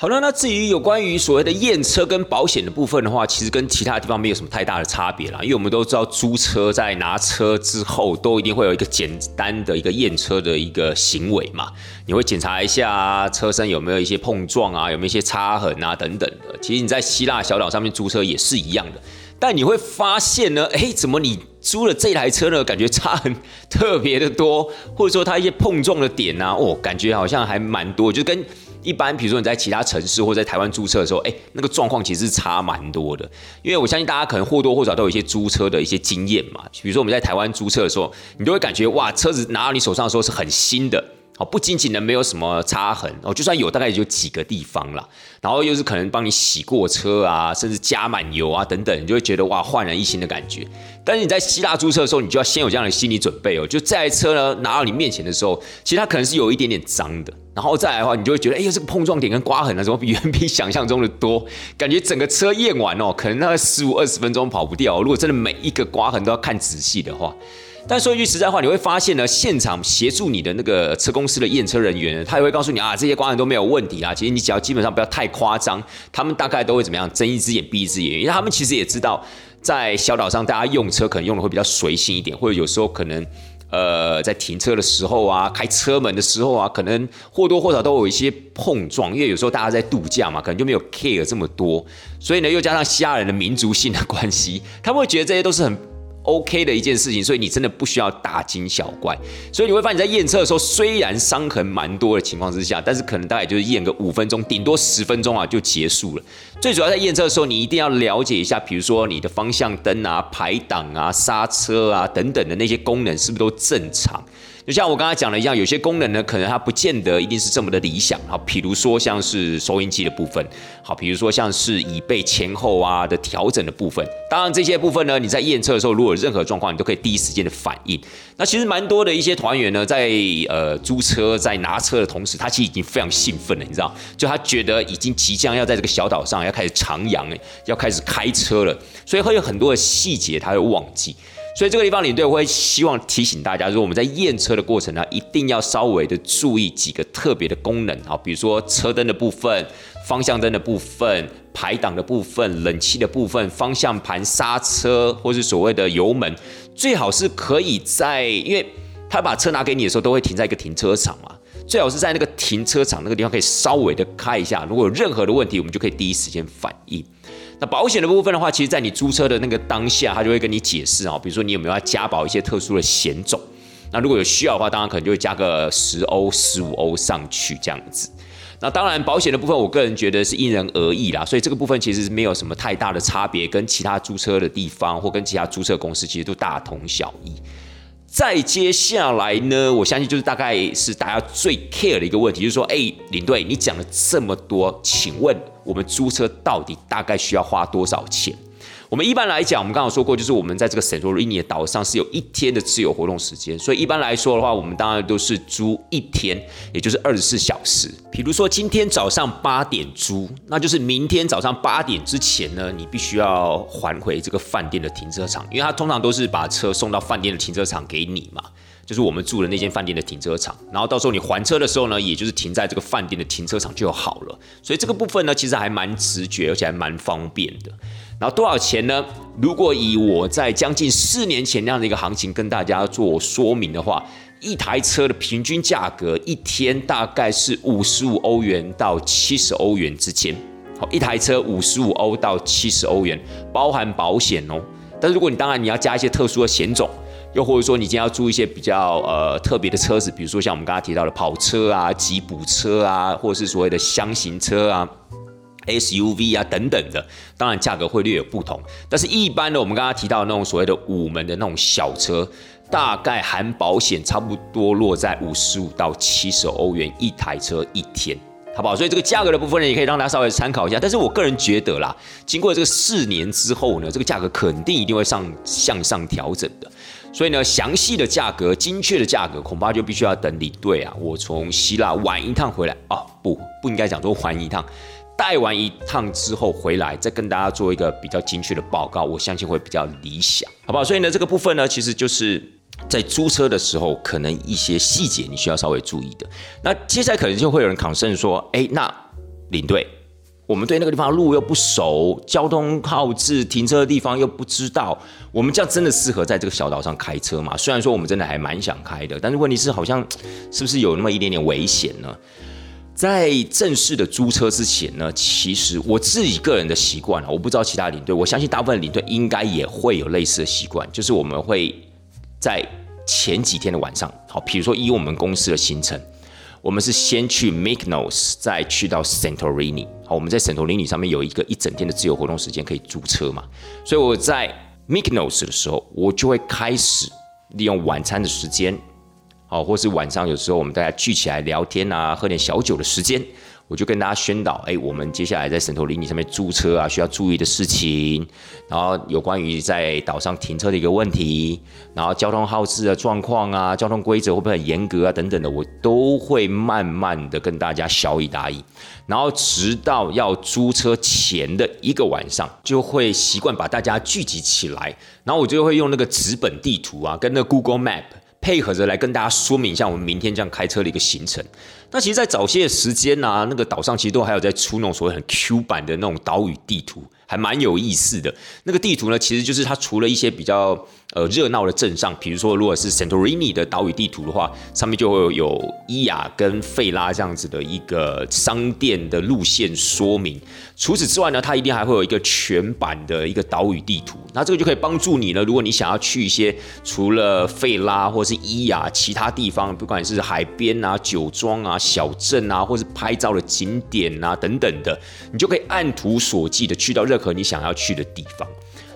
好了，那至于有关于所谓的验车跟保险的部分的话，其实跟其他地方没有什么太大的差别啦。因为我们都知道，租车在拿车之后，都一定会有一个简单的一个验车的一个行为嘛。你会检查一下车身有没有一些碰撞啊，有没有一些擦痕啊等等的。其实你在希腊小岛上面租车也是一样的，但你会发现呢，哎，怎么你租了这台车呢，感觉擦痕特别的多，或者说它一些碰撞的点啊，哦，感觉好像还蛮多，就跟。一般，比如说你在其他城市或在台湾租车的时候，哎，那个状况其实是差蛮多的。因为我相信大家可能或多或少都有一些租车的一些经验嘛。比如说我们在台湾租车的时候，你都会感觉哇，车子拿到你手上的时候是很新的。哦，不仅仅的没有什么擦痕哦，就算有，大概也就几个地方啦。然后又是可能帮你洗过车啊，甚至加满油啊等等，你就会觉得哇，焕然一新的感觉。但是你在希腊租车的时候，你就要先有这样的心理准备哦。就这台车呢拿到你面前的时候，其实它可能是有一点点脏的。然后再来的话，你就会觉得，哎呀，这个碰撞点跟刮痕啊，怎么 远比想象中的多？感觉整个车验完哦，可能大概十五二十分钟跑不掉。如果真的每一个刮痕都要看仔细的话。但说一句实在话，你会发现呢，现场协助你的那个车公司的验车人员，他也会告诉你啊，这些刮痕都没有问题啊。其实你只要基本上不要太夸张，他们大概都会怎么样，睁一只眼闭一只眼，因为他们其实也知道，在小岛上大家用车可能用的会比较随性一点，或者有时候可能呃在停车的时候啊，开车门的时候啊，可能或多或少都有一些碰撞，因为有时候大家在度假嘛，可能就没有 care 这么多，所以呢，又加上西亚人的民族性的关系，他们会觉得这些都是很。OK 的一件事情，所以你真的不需要大惊小怪。所以你会发现，在验车的时候，虽然伤痕蛮多的情况之下，但是可能大概就是验个五分钟，顶多十分钟啊就结束了。最主要在验车的时候，你一定要了解一下，比如说你的方向灯啊、排挡啊、刹车啊等等的那些功能是不是都正常。就像我刚才讲的一样，有些功能呢，可能它不见得一定是这么的理想。好，比如说像是收音机的部分，好，比如说像是椅背前后啊的调整的部分。当然这些部分呢，你在验车的时候，如果有任何状况，你都可以第一时间的反应。那其实蛮多的一些团员呢，在呃租车在拿车的同时，他其实已经非常兴奋了，你知道，就他觉得已经即将要在这个小岛上要开始徜徉，要开始开车了，所以会有很多的细节他会忘记。所以这个地方领队会希望提醒大家，如果我们在验车的过程呢，一定要稍微的注意几个特别的功能啊，比如说车灯的部分、方向灯的部分、排挡的部分、冷气的部分、方向盘、刹车或是所谓的油门，最好是可以在，因为他把车拿给你的时候，都会停在一个停车场嘛，最好是在那个停车场那个地方可以稍微的开一下，如果有任何的问题，我们就可以第一时间反应。那保险的部分的话，其实，在你租车的那个当下，他就会跟你解释啊，比如说你有没有要加保一些特殊的险种。那如果有需要的话，当然可能就会加个十欧、十五欧上去这样子。那当然，保险的部分，我个人觉得是因人而异啦，所以这个部分其实是没有什么太大的差别，跟其他租车的地方或跟其他租车公司其实都大同小异。再接下来呢，我相信就是大概是大家最 care 的一个问题，就是说，哎，领队，你讲了这么多，请问我们租车到底大概需要花多少钱？我们一般来讲，我们刚刚说过，就是我们在这个 Santorini 的岛上是有一天的自由活动时间，所以一般来说的话，我们当然都是租一天，也就是二十四小时。比如说今天早上八点租，那就是明天早上八点之前呢，你必须要还回这个饭店的停车场，因为他通常都是把车送到饭店的停车场给你嘛，就是我们住的那间饭店的停车场，然后到时候你还车的时候呢，也就是停在这个饭店的停车场就好了。所以这个部分呢，其实还蛮直觉，而且还蛮方便的。然后多少钱呢？如果以我在将近四年前那样的一个行情跟大家做说明的话，一台车的平均价格一天大概是五十五欧元到七十欧元之间。好，一台车五十五欧到七十欧元，包含保险哦。但如果你当然你要加一些特殊的险种，又或者说你今天要租一些比较呃特别的车子，比如说像我们刚刚提到的跑车啊、吉普车啊，或者是所谓的箱型车啊。SUV 啊等等的，当然价格会略有不同，但是一般的我们刚刚提到那种所谓的五门的那种小车，大概含保险差不多落在五十五到七十欧元一台车一天，好不好？所以这个价格的部分呢，也可以让大家稍微参考一下。但是我个人觉得啦，经过这个四年之后呢，这个价格肯定一定会上向上调整的。所以呢，详细的价格、精确的价格，恐怕就必须要等领队啊，我从希腊玩一趟回来啊，不不应该讲说玩一趟。带完一趟之后回来，再跟大家做一个比较精确的报告，我相信会比较理想，好不好？所以呢，这个部分呢，其实就是在租车的时候，可能一些细节你需要稍微注意的。那接下来可能就会有人讨论说，哎，那领队，我们对那个地方路又不熟，交通号志、停车的地方又不知道，我们这样真的适合在这个小岛上开车吗？虽然说我们真的还蛮想开的，但是问题是好像是不是有那么一点点危险呢？在正式的租车之前呢，其实我自己个人的习惯啊，我不知道其他领队，我相信大部分领队应该也会有类似的习惯，就是我们会在前几天的晚上，好，比如说以我们公司的行程，我们是先去 Mykonos，再去到 Santorini，好，我们在 Santorini 上面有一个一整天的自由活动时间可以租车嘛，所以我在 Mykonos 的时候，我就会开始利用晚餐的时间。好，或是晚上有时候我们大家聚起来聊天啊，喝点小酒的时间，我就跟大家宣导，哎，我们接下来在神头林里上面租车啊，需要注意的事情，然后有关于在岛上停车的一个问题，然后交通号志的状况啊，交通规则会不会很严格啊，等等的，我都会慢慢的跟大家小以答疑，然后直到要租车前的一个晚上，就会习惯把大家聚集起来，然后我就会用那个纸本地图啊，跟那 Google Map。配合着来跟大家说明一下我们明天这样开车的一个行程。那其实，在早些时间呢，那个岛上其实都还有在出那种所谓很 Q 版的那种岛屿地图，还蛮有意思的。那个地图呢，其实就是它除了一些比较呃热闹的镇上，比如说如果是 Santorini 的岛屿地图的话，上面就会有伊雅跟费拉这样子的一个商店的路线说明。除此之外呢，它一定还会有一个全版的一个岛屿地图。那这个就可以帮助你呢，如果你想要去一些除了费拉或是伊雅其他地方，不管是海边啊、酒庄啊。小镇啊，或是拍照的景点啊，等等的，你就可以按图索骥的去到任何你想要去的地方。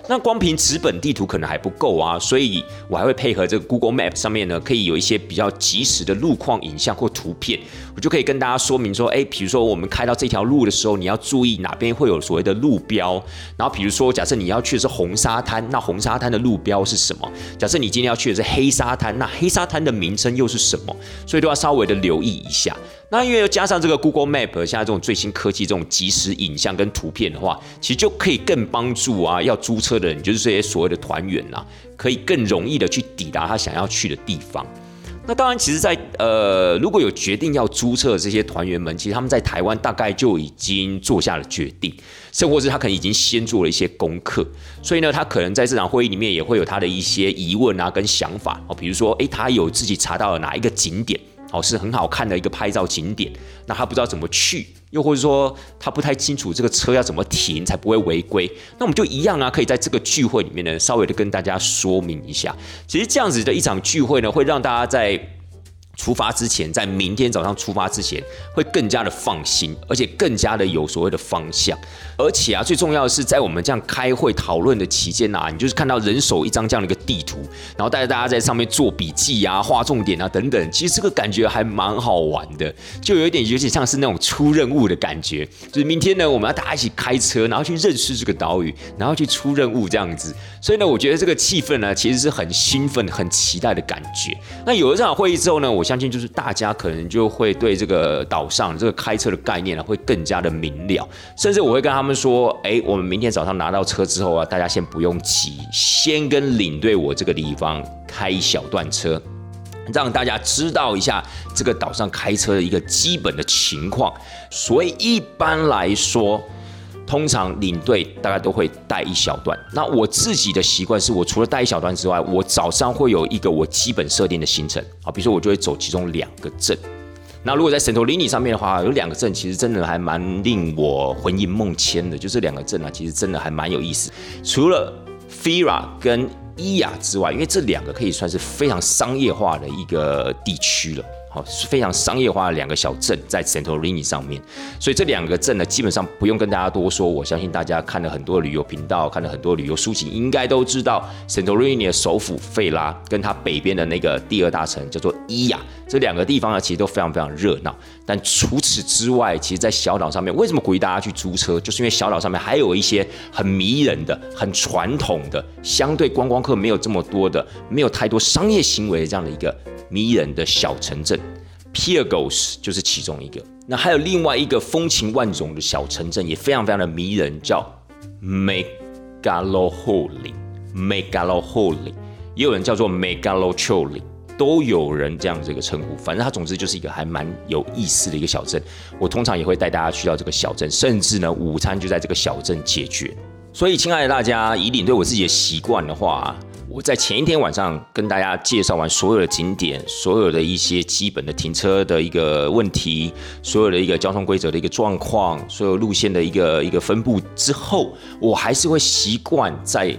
那光凭纸本地图可能还不够啊，所以我还会配合这个 Google Map 上面呢，可以有一些比较及时的路况影像或图片，我就可以跟大家说明说，哎，比如说我们开到这条路的时候，你要注意哪边会有所谓的路标。然后比如说，假设你要去的是红沙滩，那红沙滩的路标是什么？假设你今天要去的是黑沙滩，那黑沙滩的名称又是什么？所以都要稍微的留意一下。那因为又加上这个 Google Map，现在这种最新科技、这种即时影像跟图片的话，其实就可以更帮助啊要租车的人，就是这些所谓的团员呐，可以更容易的去抵达他想要去的地方。那当然，其实，在呃如果有决定要租车的这些团员们，其实他们在台湾大概就已经做下了决定，甚或是他可能已经先做了一些功课，所以呢，他可能在这场会议里面也会有他的一些疑问啊跟想法哦，比如说，诶，他有自己查到了哪一个景点。哦，是很好看的一个拍照景点，那他不知道怎么去，又或者说他不太清楚这个车要怎么停才不会违规，那我们就一样啊，可以在这个聚会里面呢，稍微的跟大家说明一下。其实这样子的一场聚会呢，会让大家在出发之前，在明天早上出发之前，会更加的放心，而且更加的有所谓的方向。而且啊，最重要的是，在我们这样开会讨论的期间啊，你就是看到人手一张这样的一个地图，然后带着大家在上面做笔记啊、画重点啊等等。其实这个感觉还蛮好玩的，就有一点有点像是那种出任务的感觉。就是明天呢，我们要大家一起开车，然后去认识这个岛屿，然后去出任务这样子。所以呢，我觉得这个气氛呢，其实是很兴奋、很期待的感觉。那有了这场会议之后呢，我相信就是大家可能就会对这个岛上这个开车的概念呢，会更加的明了。甚至我会跟他们说，哎，我们明天早上拿到车之后啊，大家先不用急，先跟领队我这个地方开一小段车，让大家知道一下这个岛上开车的一个基本的情况。所以一般来说，通常领队大概都会带一小段。那我自己的习惯是我除了带一小段之外，我早上会有一个我基本设定的行程啊，比如说我就会走其中两个镇。那如果在神头林尼上面的话，有两个镇，其实真的还蛮令我魂萦梦牵的。就这两个镇啊，其实真的还蛮有意思。除了 Fira 跟伊雅之外，因为这两个可以算是非常商业化的一个地区了。是非常商业化的两个小镇在 Santorini 上面，所以这两个镇呢，基本上不用跟大家多说。我相信大家看了很多旅游频道，看了很多旅游书籍，应该都知道 Santorini 的首府费拉跟它北边的那个第二大城叫做伊亚，这两个地方呢，其实都非常非常热闹。但除此之外，其实，在小岛上面，为什么鼓励大家去租车？就是因为小岛上面还有一些很迷人的、很传统的，相对观光客没有这么多的，没有太多商业行为的这样的一个。迷人的小城镇，Piergos 就是其中一个。那还有另外一个风情万种的小城镇，也非常非常的迷人，叫 Megaloholi，Megaloholi，也有人叫做 Megalocholi，都有人这样这个称呼。反正它总之就是一个还蛮有意思的一个小镇。我通常也会带大家去到这个小镇，甚至呢午餐就在这个小镇解决。所以，亲爱的大家，以领对我自己的习惯的话。我在前一天晚上跟大家介绍完所有的景点，所有的一些基本的停车的一个问题，所有的一个交通规则的一个状况，所有路线的一个一个分布之后，我还是会习惯在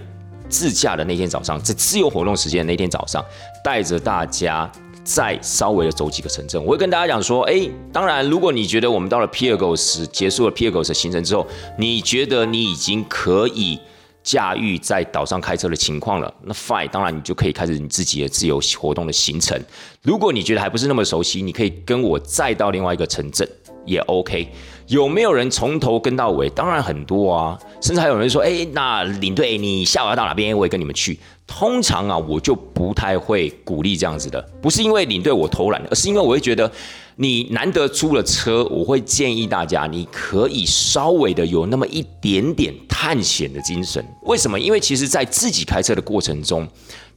自驾的那天早上，在自由活动时间的那天早上，带着大家再稍微的走几个城镇。我会跟大家讲说，哎，当然，如果你觉得我们到了 p i e g o s 结束了 p i e g o s 行程之后，你觉得你已经可以。驾驭在岛上开车的情况了，那 fine，当然你就可以开始你自己的自由活动的行程。如果你觉得还不是那么熟悉，你可以跟我再到另外一个城镇也 OK。有没有人从头跟到尾？当然很多啊，甚至还有人说，哎，那领队你下午要到哪边，我也跟你们去。通常啊，我就不太会鼓励这样子的，不是因为领队我偷懒，而是因为我会觉得。你难得租了车，我会建议大家，你可以稍微的有那么一点点探险的精神。为什么？因为其实，在自己开车的过程中，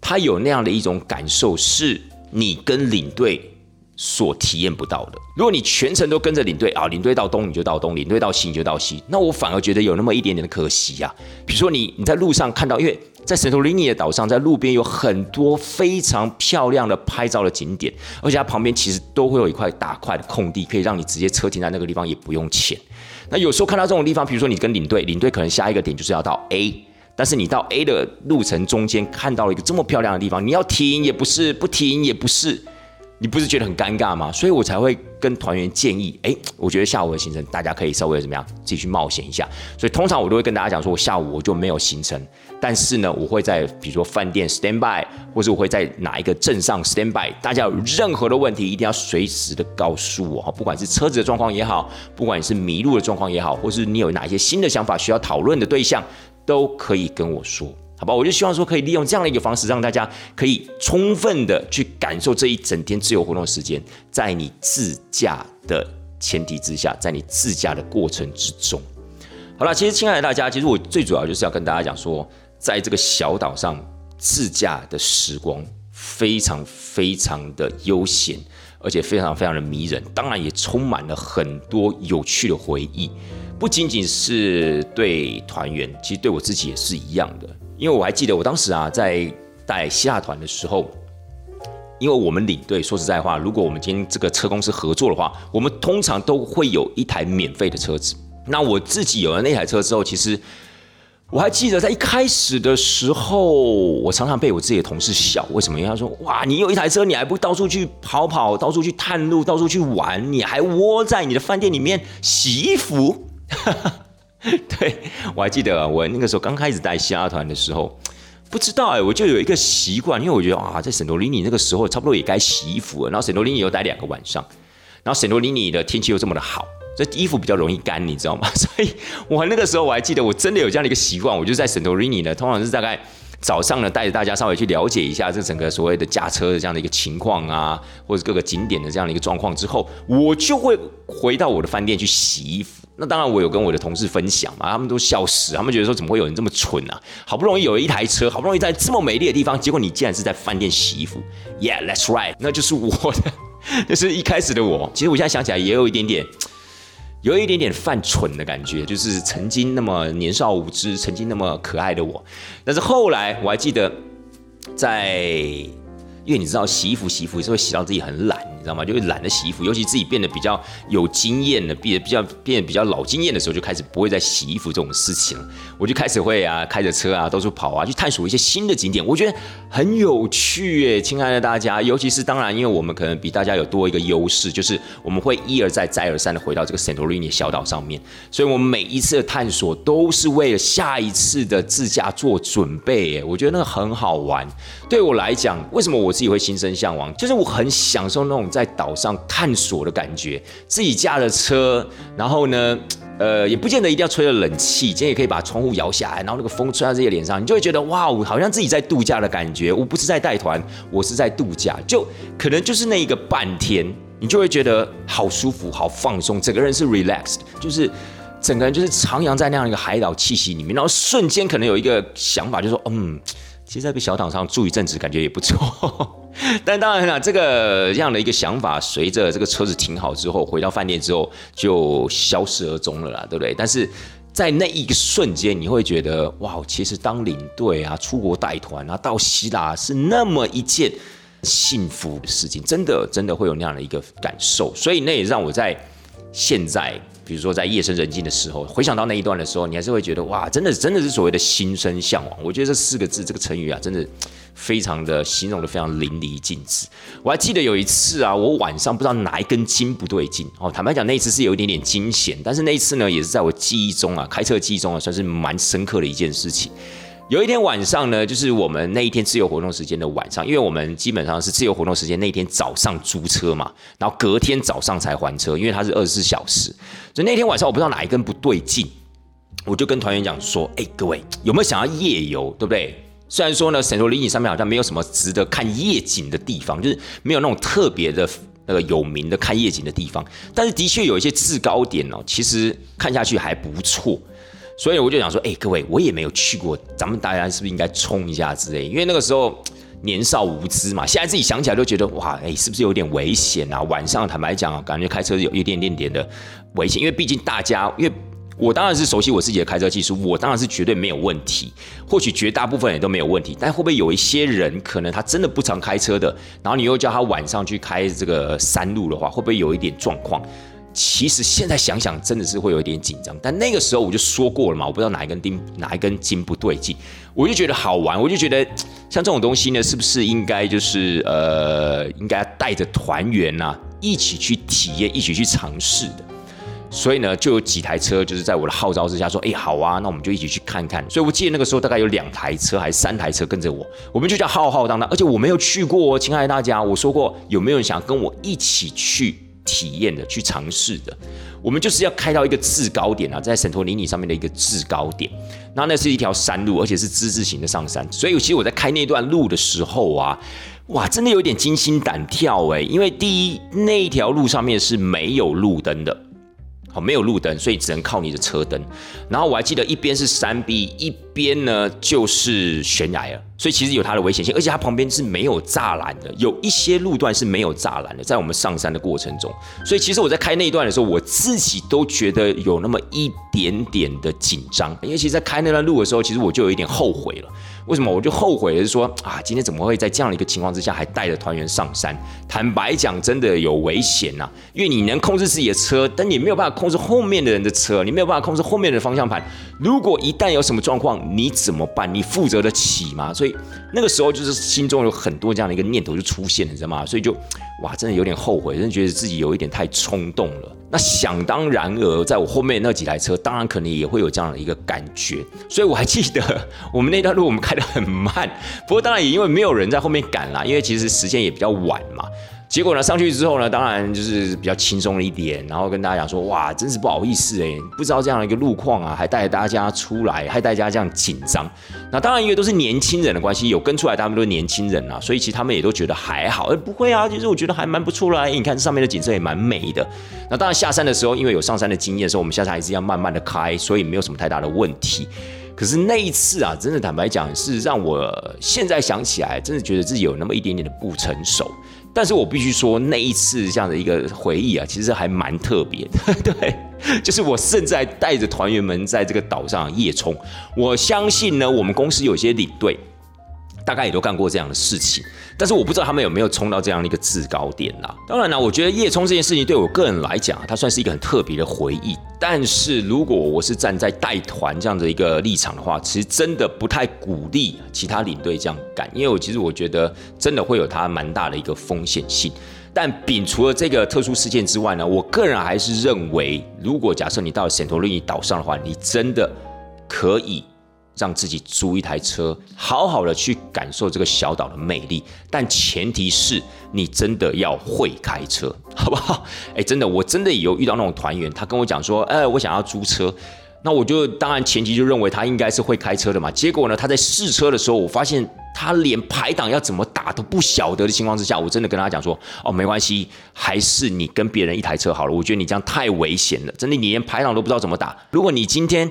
他有那样的一种感受，是你跟领队所体验不到的。如果你全程都跟着领队啊，领队到东你就到东，领队到西你就到西，那我反而觉得有那么一点点的可惜呀。比如说你你在路上看到，因为在圣托里尼的岛上，在路边有很多非常漂亮的拍照的景点，而且它旁边其实都会有一块大块的空地，可以让你直接车停在那个地方，也不用钱。那有时候看到这种地方，比如说你跟领队，领队可能下一个点就是要到 A，但是你到 A 的路程中间看到了一个这么漂亮的地方，你要停也不是，不停也不是。你不是觉得很尴尬吗？所以我才会跟团员建议，哎，我觉得下午的行程大家可以稍微怎么样，自己去冒险一下。所以通常我都会跟大家讲说，我下午我就没有行程，但是呢，我会在比如说饭店 stand by，或是我会在哪一个镇上 stand by。大家有任何的问题，一定要随时的告诉我，不管是车子的状况也好，不管是迷路的状况也好，或是你有哪一些新的想法需要讨论的对象，都可以跟我说。好吧，我就希望说可以利用这样的一个方式，让大家可以充分的去感受这一整天自由活动的时间，在你自驾的前提之下，在你自驾的过程之中。好了，其实亲爱的大家，其实我最主要就是要跟大家讲说，在这个小岛上自驾的时光非常非常的悠闲，而且非常非常的迷人，当然也充满了很多有趣的回忆，不仅仅是对团员，其实对我自己也是一样的。因为我还记得我当时啊，在带希腊团的时候，因为我们领队说实在话，如果我们今天这个车公司合作的话，我们通常都会有一台免费的车子。那我自己有了那台车之后，其实我还记得在一开始的时候，我常常被我自己的同事笑，为什么？因为他说：“哇，你有一台车，你还不到处去跑跑，到处去探路，到处去玩，你还窝在你的饭店里面洗衣服。” 对我还记得，我那个时候刚开始带西亚团的时候，不知道哎，我就有一个习惯，因为我觉得啊，在圣多里尼那个时候差不多也该洗衣服了，然后圣多里尼又待两个晚上，然后圣多里尼的天气又这么的好。这衣服比较容易干，你知道吗？所以我那个时候我还记得，我真的有这样的一个习惯，我就在圣托里尼呢，通常是大概早上呢，带着大家稍微去了解一下这整个所谓的驾车的这样的一个情况啊，或者各个景点的这样的一个状况之后，我就会回到我的饭店去洗衣服。那当然，我有跟我的同事分享嘛，他们都笑死，他们觉得说怎么会有人这么蠢啊？好不容易有一台车，好不容易在这么美丽的地方，结果你竟然是在饭店洗衣服？Yeah，that's right，那就是我的，那是一开始的我。其实我现在想起来也有一点点。有一点点犯蠢的感觉，就是曾经那么年少无知、曾经那么可爱的我，但是后来我还记得，在因为你知道洗衣服，洗衣服是会洗到自己很懒。你知道吗？就会懒得洗衣服，尤其自己变得比较有经验了，变得比较变得比较老经验的时候，就开始不会再洗衣服这种事情了。我就开始会啊，开着车啊，到处跑啊，去探索一些新的景点，我觉得很有趣耶，亲爱的大家。尤其是当然，因为我们可能比大家有多一个优势，就是我们会一而再、再而三的回到这个 Santorini 小岛上面，所以我们每一次的探索都是为了下一次的自驾做准备。耶，我觉得那个很好玩。对我来讲，为什么我自己会心生向往？就是我很享受那种。在岛上探索的感觉，自己驾着车，然后呢，呃，也不见得一定要吹着冷气，今天也可以把窗户摇下来，然后那个风吹在自己脸上，你就会觉得哇，我好像自己在度假的感觉。我不是在带团，我是在度假，就可能就是那一个半天，你就会觉得好舒服、好放松，整个人是 relaxed，就是整个人就是徜徉在那样一个海岛气息里面，然后瞬间可能有一个想法，就说嗯。其实，在个小岛上住一阵子，感觉也不错。但当然了，这个这样的一个想法，随着这个车子停好之后，回到饭店之后，就消失而终了啦，对不对？但是在那一瞬间，你会觉得，哇，其实当领队啊，出国带团啊，到希腊是那么一件幸福的事情，真的，真的会有那样的一个感受。所以，那也让我在现在。比如说在夜深人静的时候，回想到那一段的时候，你还是会觉得哇，真的真的是所谓的心生向往。我觉得这四个字，这个成语啊，真的非常的形容的非常淋漓尽致。我还记得有一次啊，我晚上不知道哪一根筋不对劲哦。坦白讲，那一次是有一点点惊险，但是那一次呢，也是在我记忆中啊，开车记忆中啊，算是蛮深刻的一件事情。有一天晚上呢，就是我们那一天自由活动时间的晚上，因为我们基本上是自由活动时间那一天早上租车嘛，然后隔天早上才还车，因为它是二十四小时。所以那天晚上我不知道哪一根不对劲，我就跟团员讲说：“哎，各位有没有想要夜游，对不对？虽然说呢，圣托里尼上面好像没有什么值得看夜景的地方，就是没有那种特别的那个有名的看夜景的地方，但是的确有一些制高点哦，其实看下去还不错。”所以我就想说，哎，各位，我也没有去过，咱们大家是不是应该冲一下之类？因为那个时候年少无知嘛，现在自己想起来都觉得，哇，哎，是不是有点危险啊？晚上坦白讲，感觉开车有一点点点的危险，因为毕竟大家，因为我当然是熟悉我自己的开车技术，我当然是绝对没有问题，或许绝大部分人都没有问题，但会不会有一些人可能他真的不常开车的，然后你又叫他晚上去开这个山路的话，会不会有一点状况？其实现在想想，真的是会有一点紧张。但那个时候我就说过了嘛，我不知道哪一根钉、哪一根筋不对劲，我就觉得好玩，我就觉得 像这种东西呢，是不是应该就是呃，应该带着团员呐一起去体验、一起去尝试的。所以呢，就有几台车就是在我的号召之下说：“哎，好啊，那我们就一起去看看。”所以我记得那个时候大概有两台车还是三台车跟着我，我们就叫浩浩荡荡。而且我没有去过，哦亲爱的大家，我说过有没有人想跟我一起去？体验的去尝试的，我们就是要开到一个制高点啊，在圣托里尼上面的一个制高点，那那是一条山路，而且是之字形的上山，所以其实我在开那段路的时候啊，哇，真的有点惊心胆跳哎，因为第一那一条路上面是没有路灯的。好，没有路灯，所以只能靠你的车灯。然后我还记得一边是山壁，一边呢就是悬崖了，所以其实有它的危险性，而且它旁边是没有栅栏的，有一些路段是没有栅栏的，在我们上山的过程中。所以其实我在开那一段的时候，我自己都觉得有那么一点点的紧张，因为其实，在开那段路的时候，其实我就有一点后悔了。为什么我就后悔？是说啊，今天怎么会在这样的一个情况之下，还带着团员上山？坦白讲，真的有危险呐！因为你能控制自己的车，但你没有办法控制后面的人的车，你没有办法控制后面的方向盘。如果一旦有什么状况，况，你怎么办？你负责得起吗？所以那个时候就是心中有很多这样的一个念头就出现了，你知道吗？所以就哇，真的有点后悔，真的觉得自己有一点太冲动了。那想当然而，在我后面那几台车，当然可能也会有这样的一个感觉。所以我还记得我们那段路我们开得很慢，不过当然也因为没有人在后面赶啦，因为其实时间也比较晚嘛。结果呢，上去之后呢，当然就是比较轻松了一点，然后跟大家讲说，哇，真是不好意思哎，不知道这样的一个路况啊，还带大家出来，还带大家这样紧张。那当然因为都是年轻人的关系，有跟出来，他们都是年轻人啊，所以其实他们也都觉得还好，哎，不会啊，其实我觉得还蛮不错啦。你看上面的景色也蛮美的。那当然下山的时候，因为有上山的经验，所以我们下山还是要慢慢的开，所以没有什么太大的问题。可是那一次啊，真的坦白讲，是让我现在想起来，真的觉得自己有那么一点点的不成熟。但是我必须说，那一次这样的一个回忆啊，其实还蛮特别的。对，就是我现在带着团员们在这个岛上夜冲。我相信呢，我们公司有些领队。大概也都干过这样的事情，但是我不知道他们有没有冲到这样的一个制高点啦。当然啦，我觉得夜冲这件事情对我个人来讲，它算是一个很特别的回忆。但是如果我是站在带团这样的一个立场的话，其实真的不太鼓励其他领队这样干，因为我其实我觉得真的会有它蛮大的一个风险性。但摒除了这个特殊事件之外呢，我个人还是认为，如果假设你到圣托里尼岛上的话，你真的可以。让自己租一台车，好好的去感受这个小岛的魅力，但前提是你真的要会开车，好不好？哎，真的，我真的有遇到那种团员，他跟我讲说，哎，我想要租车，那我就当然前提就认为他应该是会开车的嘛。结果呢，他在试车的时候，我发现他连排档要怎么打都不晓得的情况之下，我真的跟他讲说，哦，没关系，还是你跟别人一台车好了。我觉得你这样太危险了，真的，你连排档都不知道怎么打。如果你今天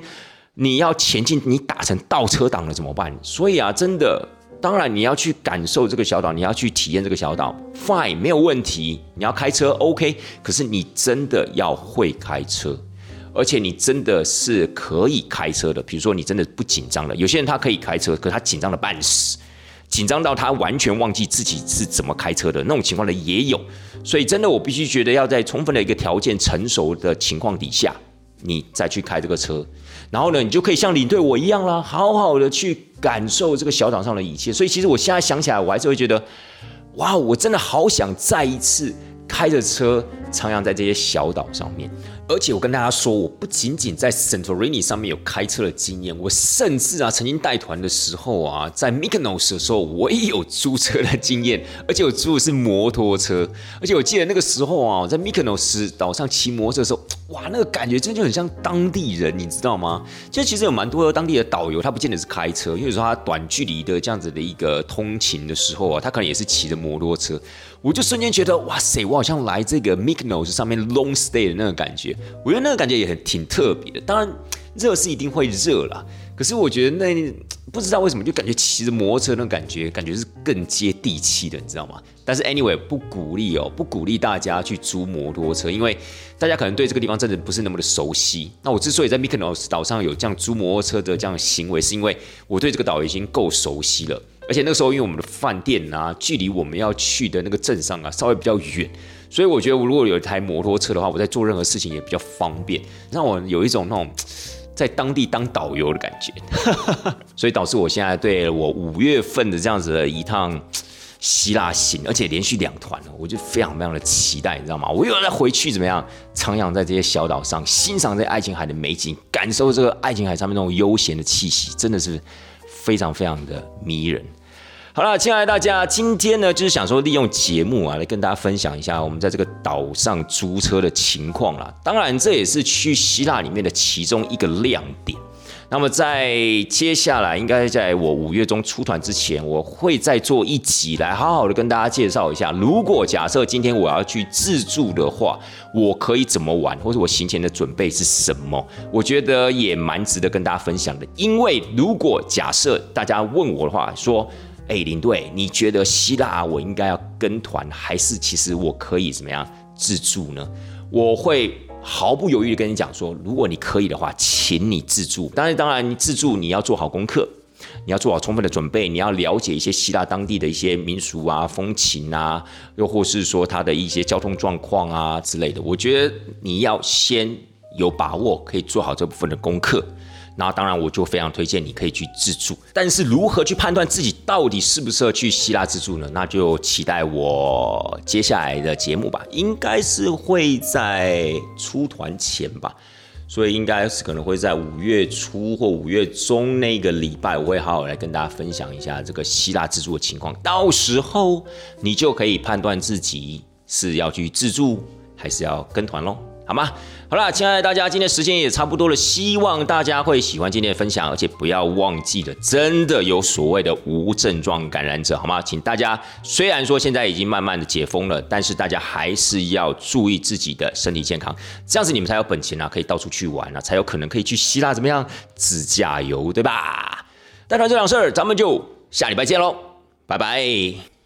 你要前进，你打成倒车档了怎么办？所以啊，真的，当然你要去感受这个小岛，你要去体验这个小岛，fine，没有问题。你要开车，OK，可是你真的要会开车，而且你真的是可以开车的。比如说，你真的不紧张了。有些人他可以开车，可他紧张的半死，紧张到他完全忘记自己是怎么开车的那种情况的也有。所以，真的，我必须觉得要在充分的一个条件成熟的情况底下，你再去开这个车。然后呢，你就可以像领队我一样啦，好好的去感受这个小岛上的一切。所以其实我现在想起来，我还是会觉得，哇，我真的好想再一次开着车徜徉在这些小岛上面。而且我跟大家说，我不仅仅在 Santorini 上面有开车的经验，我甚至啊，曾经带团的时候啊，在 Mykonos 的时候，我也有租车的经验，而且我租的是摩托车。而且我记得那个时候啊，我在 Mykonos 岛上骑摩托车的时候，哇，那个感觉真的就很像当地人，你知道吗？就其实有蛮多的当地的导游，他不见得是开车，因为说他短距离的这样子的一个通勤的时候啊，他可能也是骑着摩托车。我就瞬间觉得，哇塞，我好像来这个 Mykonos 上面 long stay 的那个感觉。我觉得那个感觉也很挺特别的。当然，热是一定会热啦，可是我觉得那不知道为什么就感觉骑着摩托车那感觉，感觉是更接地气的，你知道吗？但是 anyway 不鼓励哦，不鼓励大家去租摩托车，因为大家可能对这个地方真的不是那么的熟悉。那我之所以在 Mykonos 岛上有这样租摩托车的这样行为，是因为我对这个岛已经够熟悉了。而且那个时候，因为我们的饭店啊，距离我们要去的那个镇上啊，稍微比较远，所以我觉得，我如果有一台摩托车的话，我在做任何事情也比较方便，让我有一种那种在当地当导游的感觉。所以导致我现在对我五月份的这样子的一趟希腊行，而且连续两团，我就非常非常的期待，你知道吗？我又要再回去怎么样，徜徉在这些小岛上，欣赏这爱琴海的美景，感受这个爱琴海上面那种悠闲的气息，真的是非常非常的迷人。好了，亲爱的大家，今天呢就是想说利用节目啊来跟大家分享一下我们在这个岛上租车的情况啦。当然，这也是去希腊里面的其中一个亮点。那么在接下来，应该在我五月中出团之前，我会再做一集来好好的跟大家介绍一下，如果假设今天我要去自助的话，我可以怎么玩，或者我行前的准备是什么？我觉得也蛮值得跟大家分享的。因为如果假设大家问我的话，说。哎，领队，你觉得希腊我应该要跟团，还是其实我可以怎么样自助呢？我会毫不犹豫的跟你讲说，如果你可以的话，请你自助。当然，当然，你自助你要做好功课，你要做好充分的准备，你要了解一些希腊当地的一些民俗啊、风情啊，又或是说它的一些交通状况啊之类的。我觉得你要先有把握，可以做好这部分的功课。那当然我就非常推荐你可以去自助。但是如何去判断自己到底适不适合去希腊自助呢？那就期待我接下来的节目吧，应该是会在出团前吧。所以应该是可能会在五月初或五月中那个礼拜，我会好好来跟大家分享一下这个希腊自助的情况。到时候你就可以判断自己是要去自助还是要跟团喽。好吗？好了，亲爱的大家，今天时间也差不多了，希望大家会喜欢今天的分享，而且不要忘记了，真的有所谓的无症状感染者，好吗？请大家虽然说现在已经慢慢的解封了，但是大家还是要注意自己的身体健康，这样子你们才有本钱啊，可以到处去玩啊，才有可能可以去希腊怎么样自驾游，对吧？带团这档事儿，咱们就下礼拜见喽，拜拜。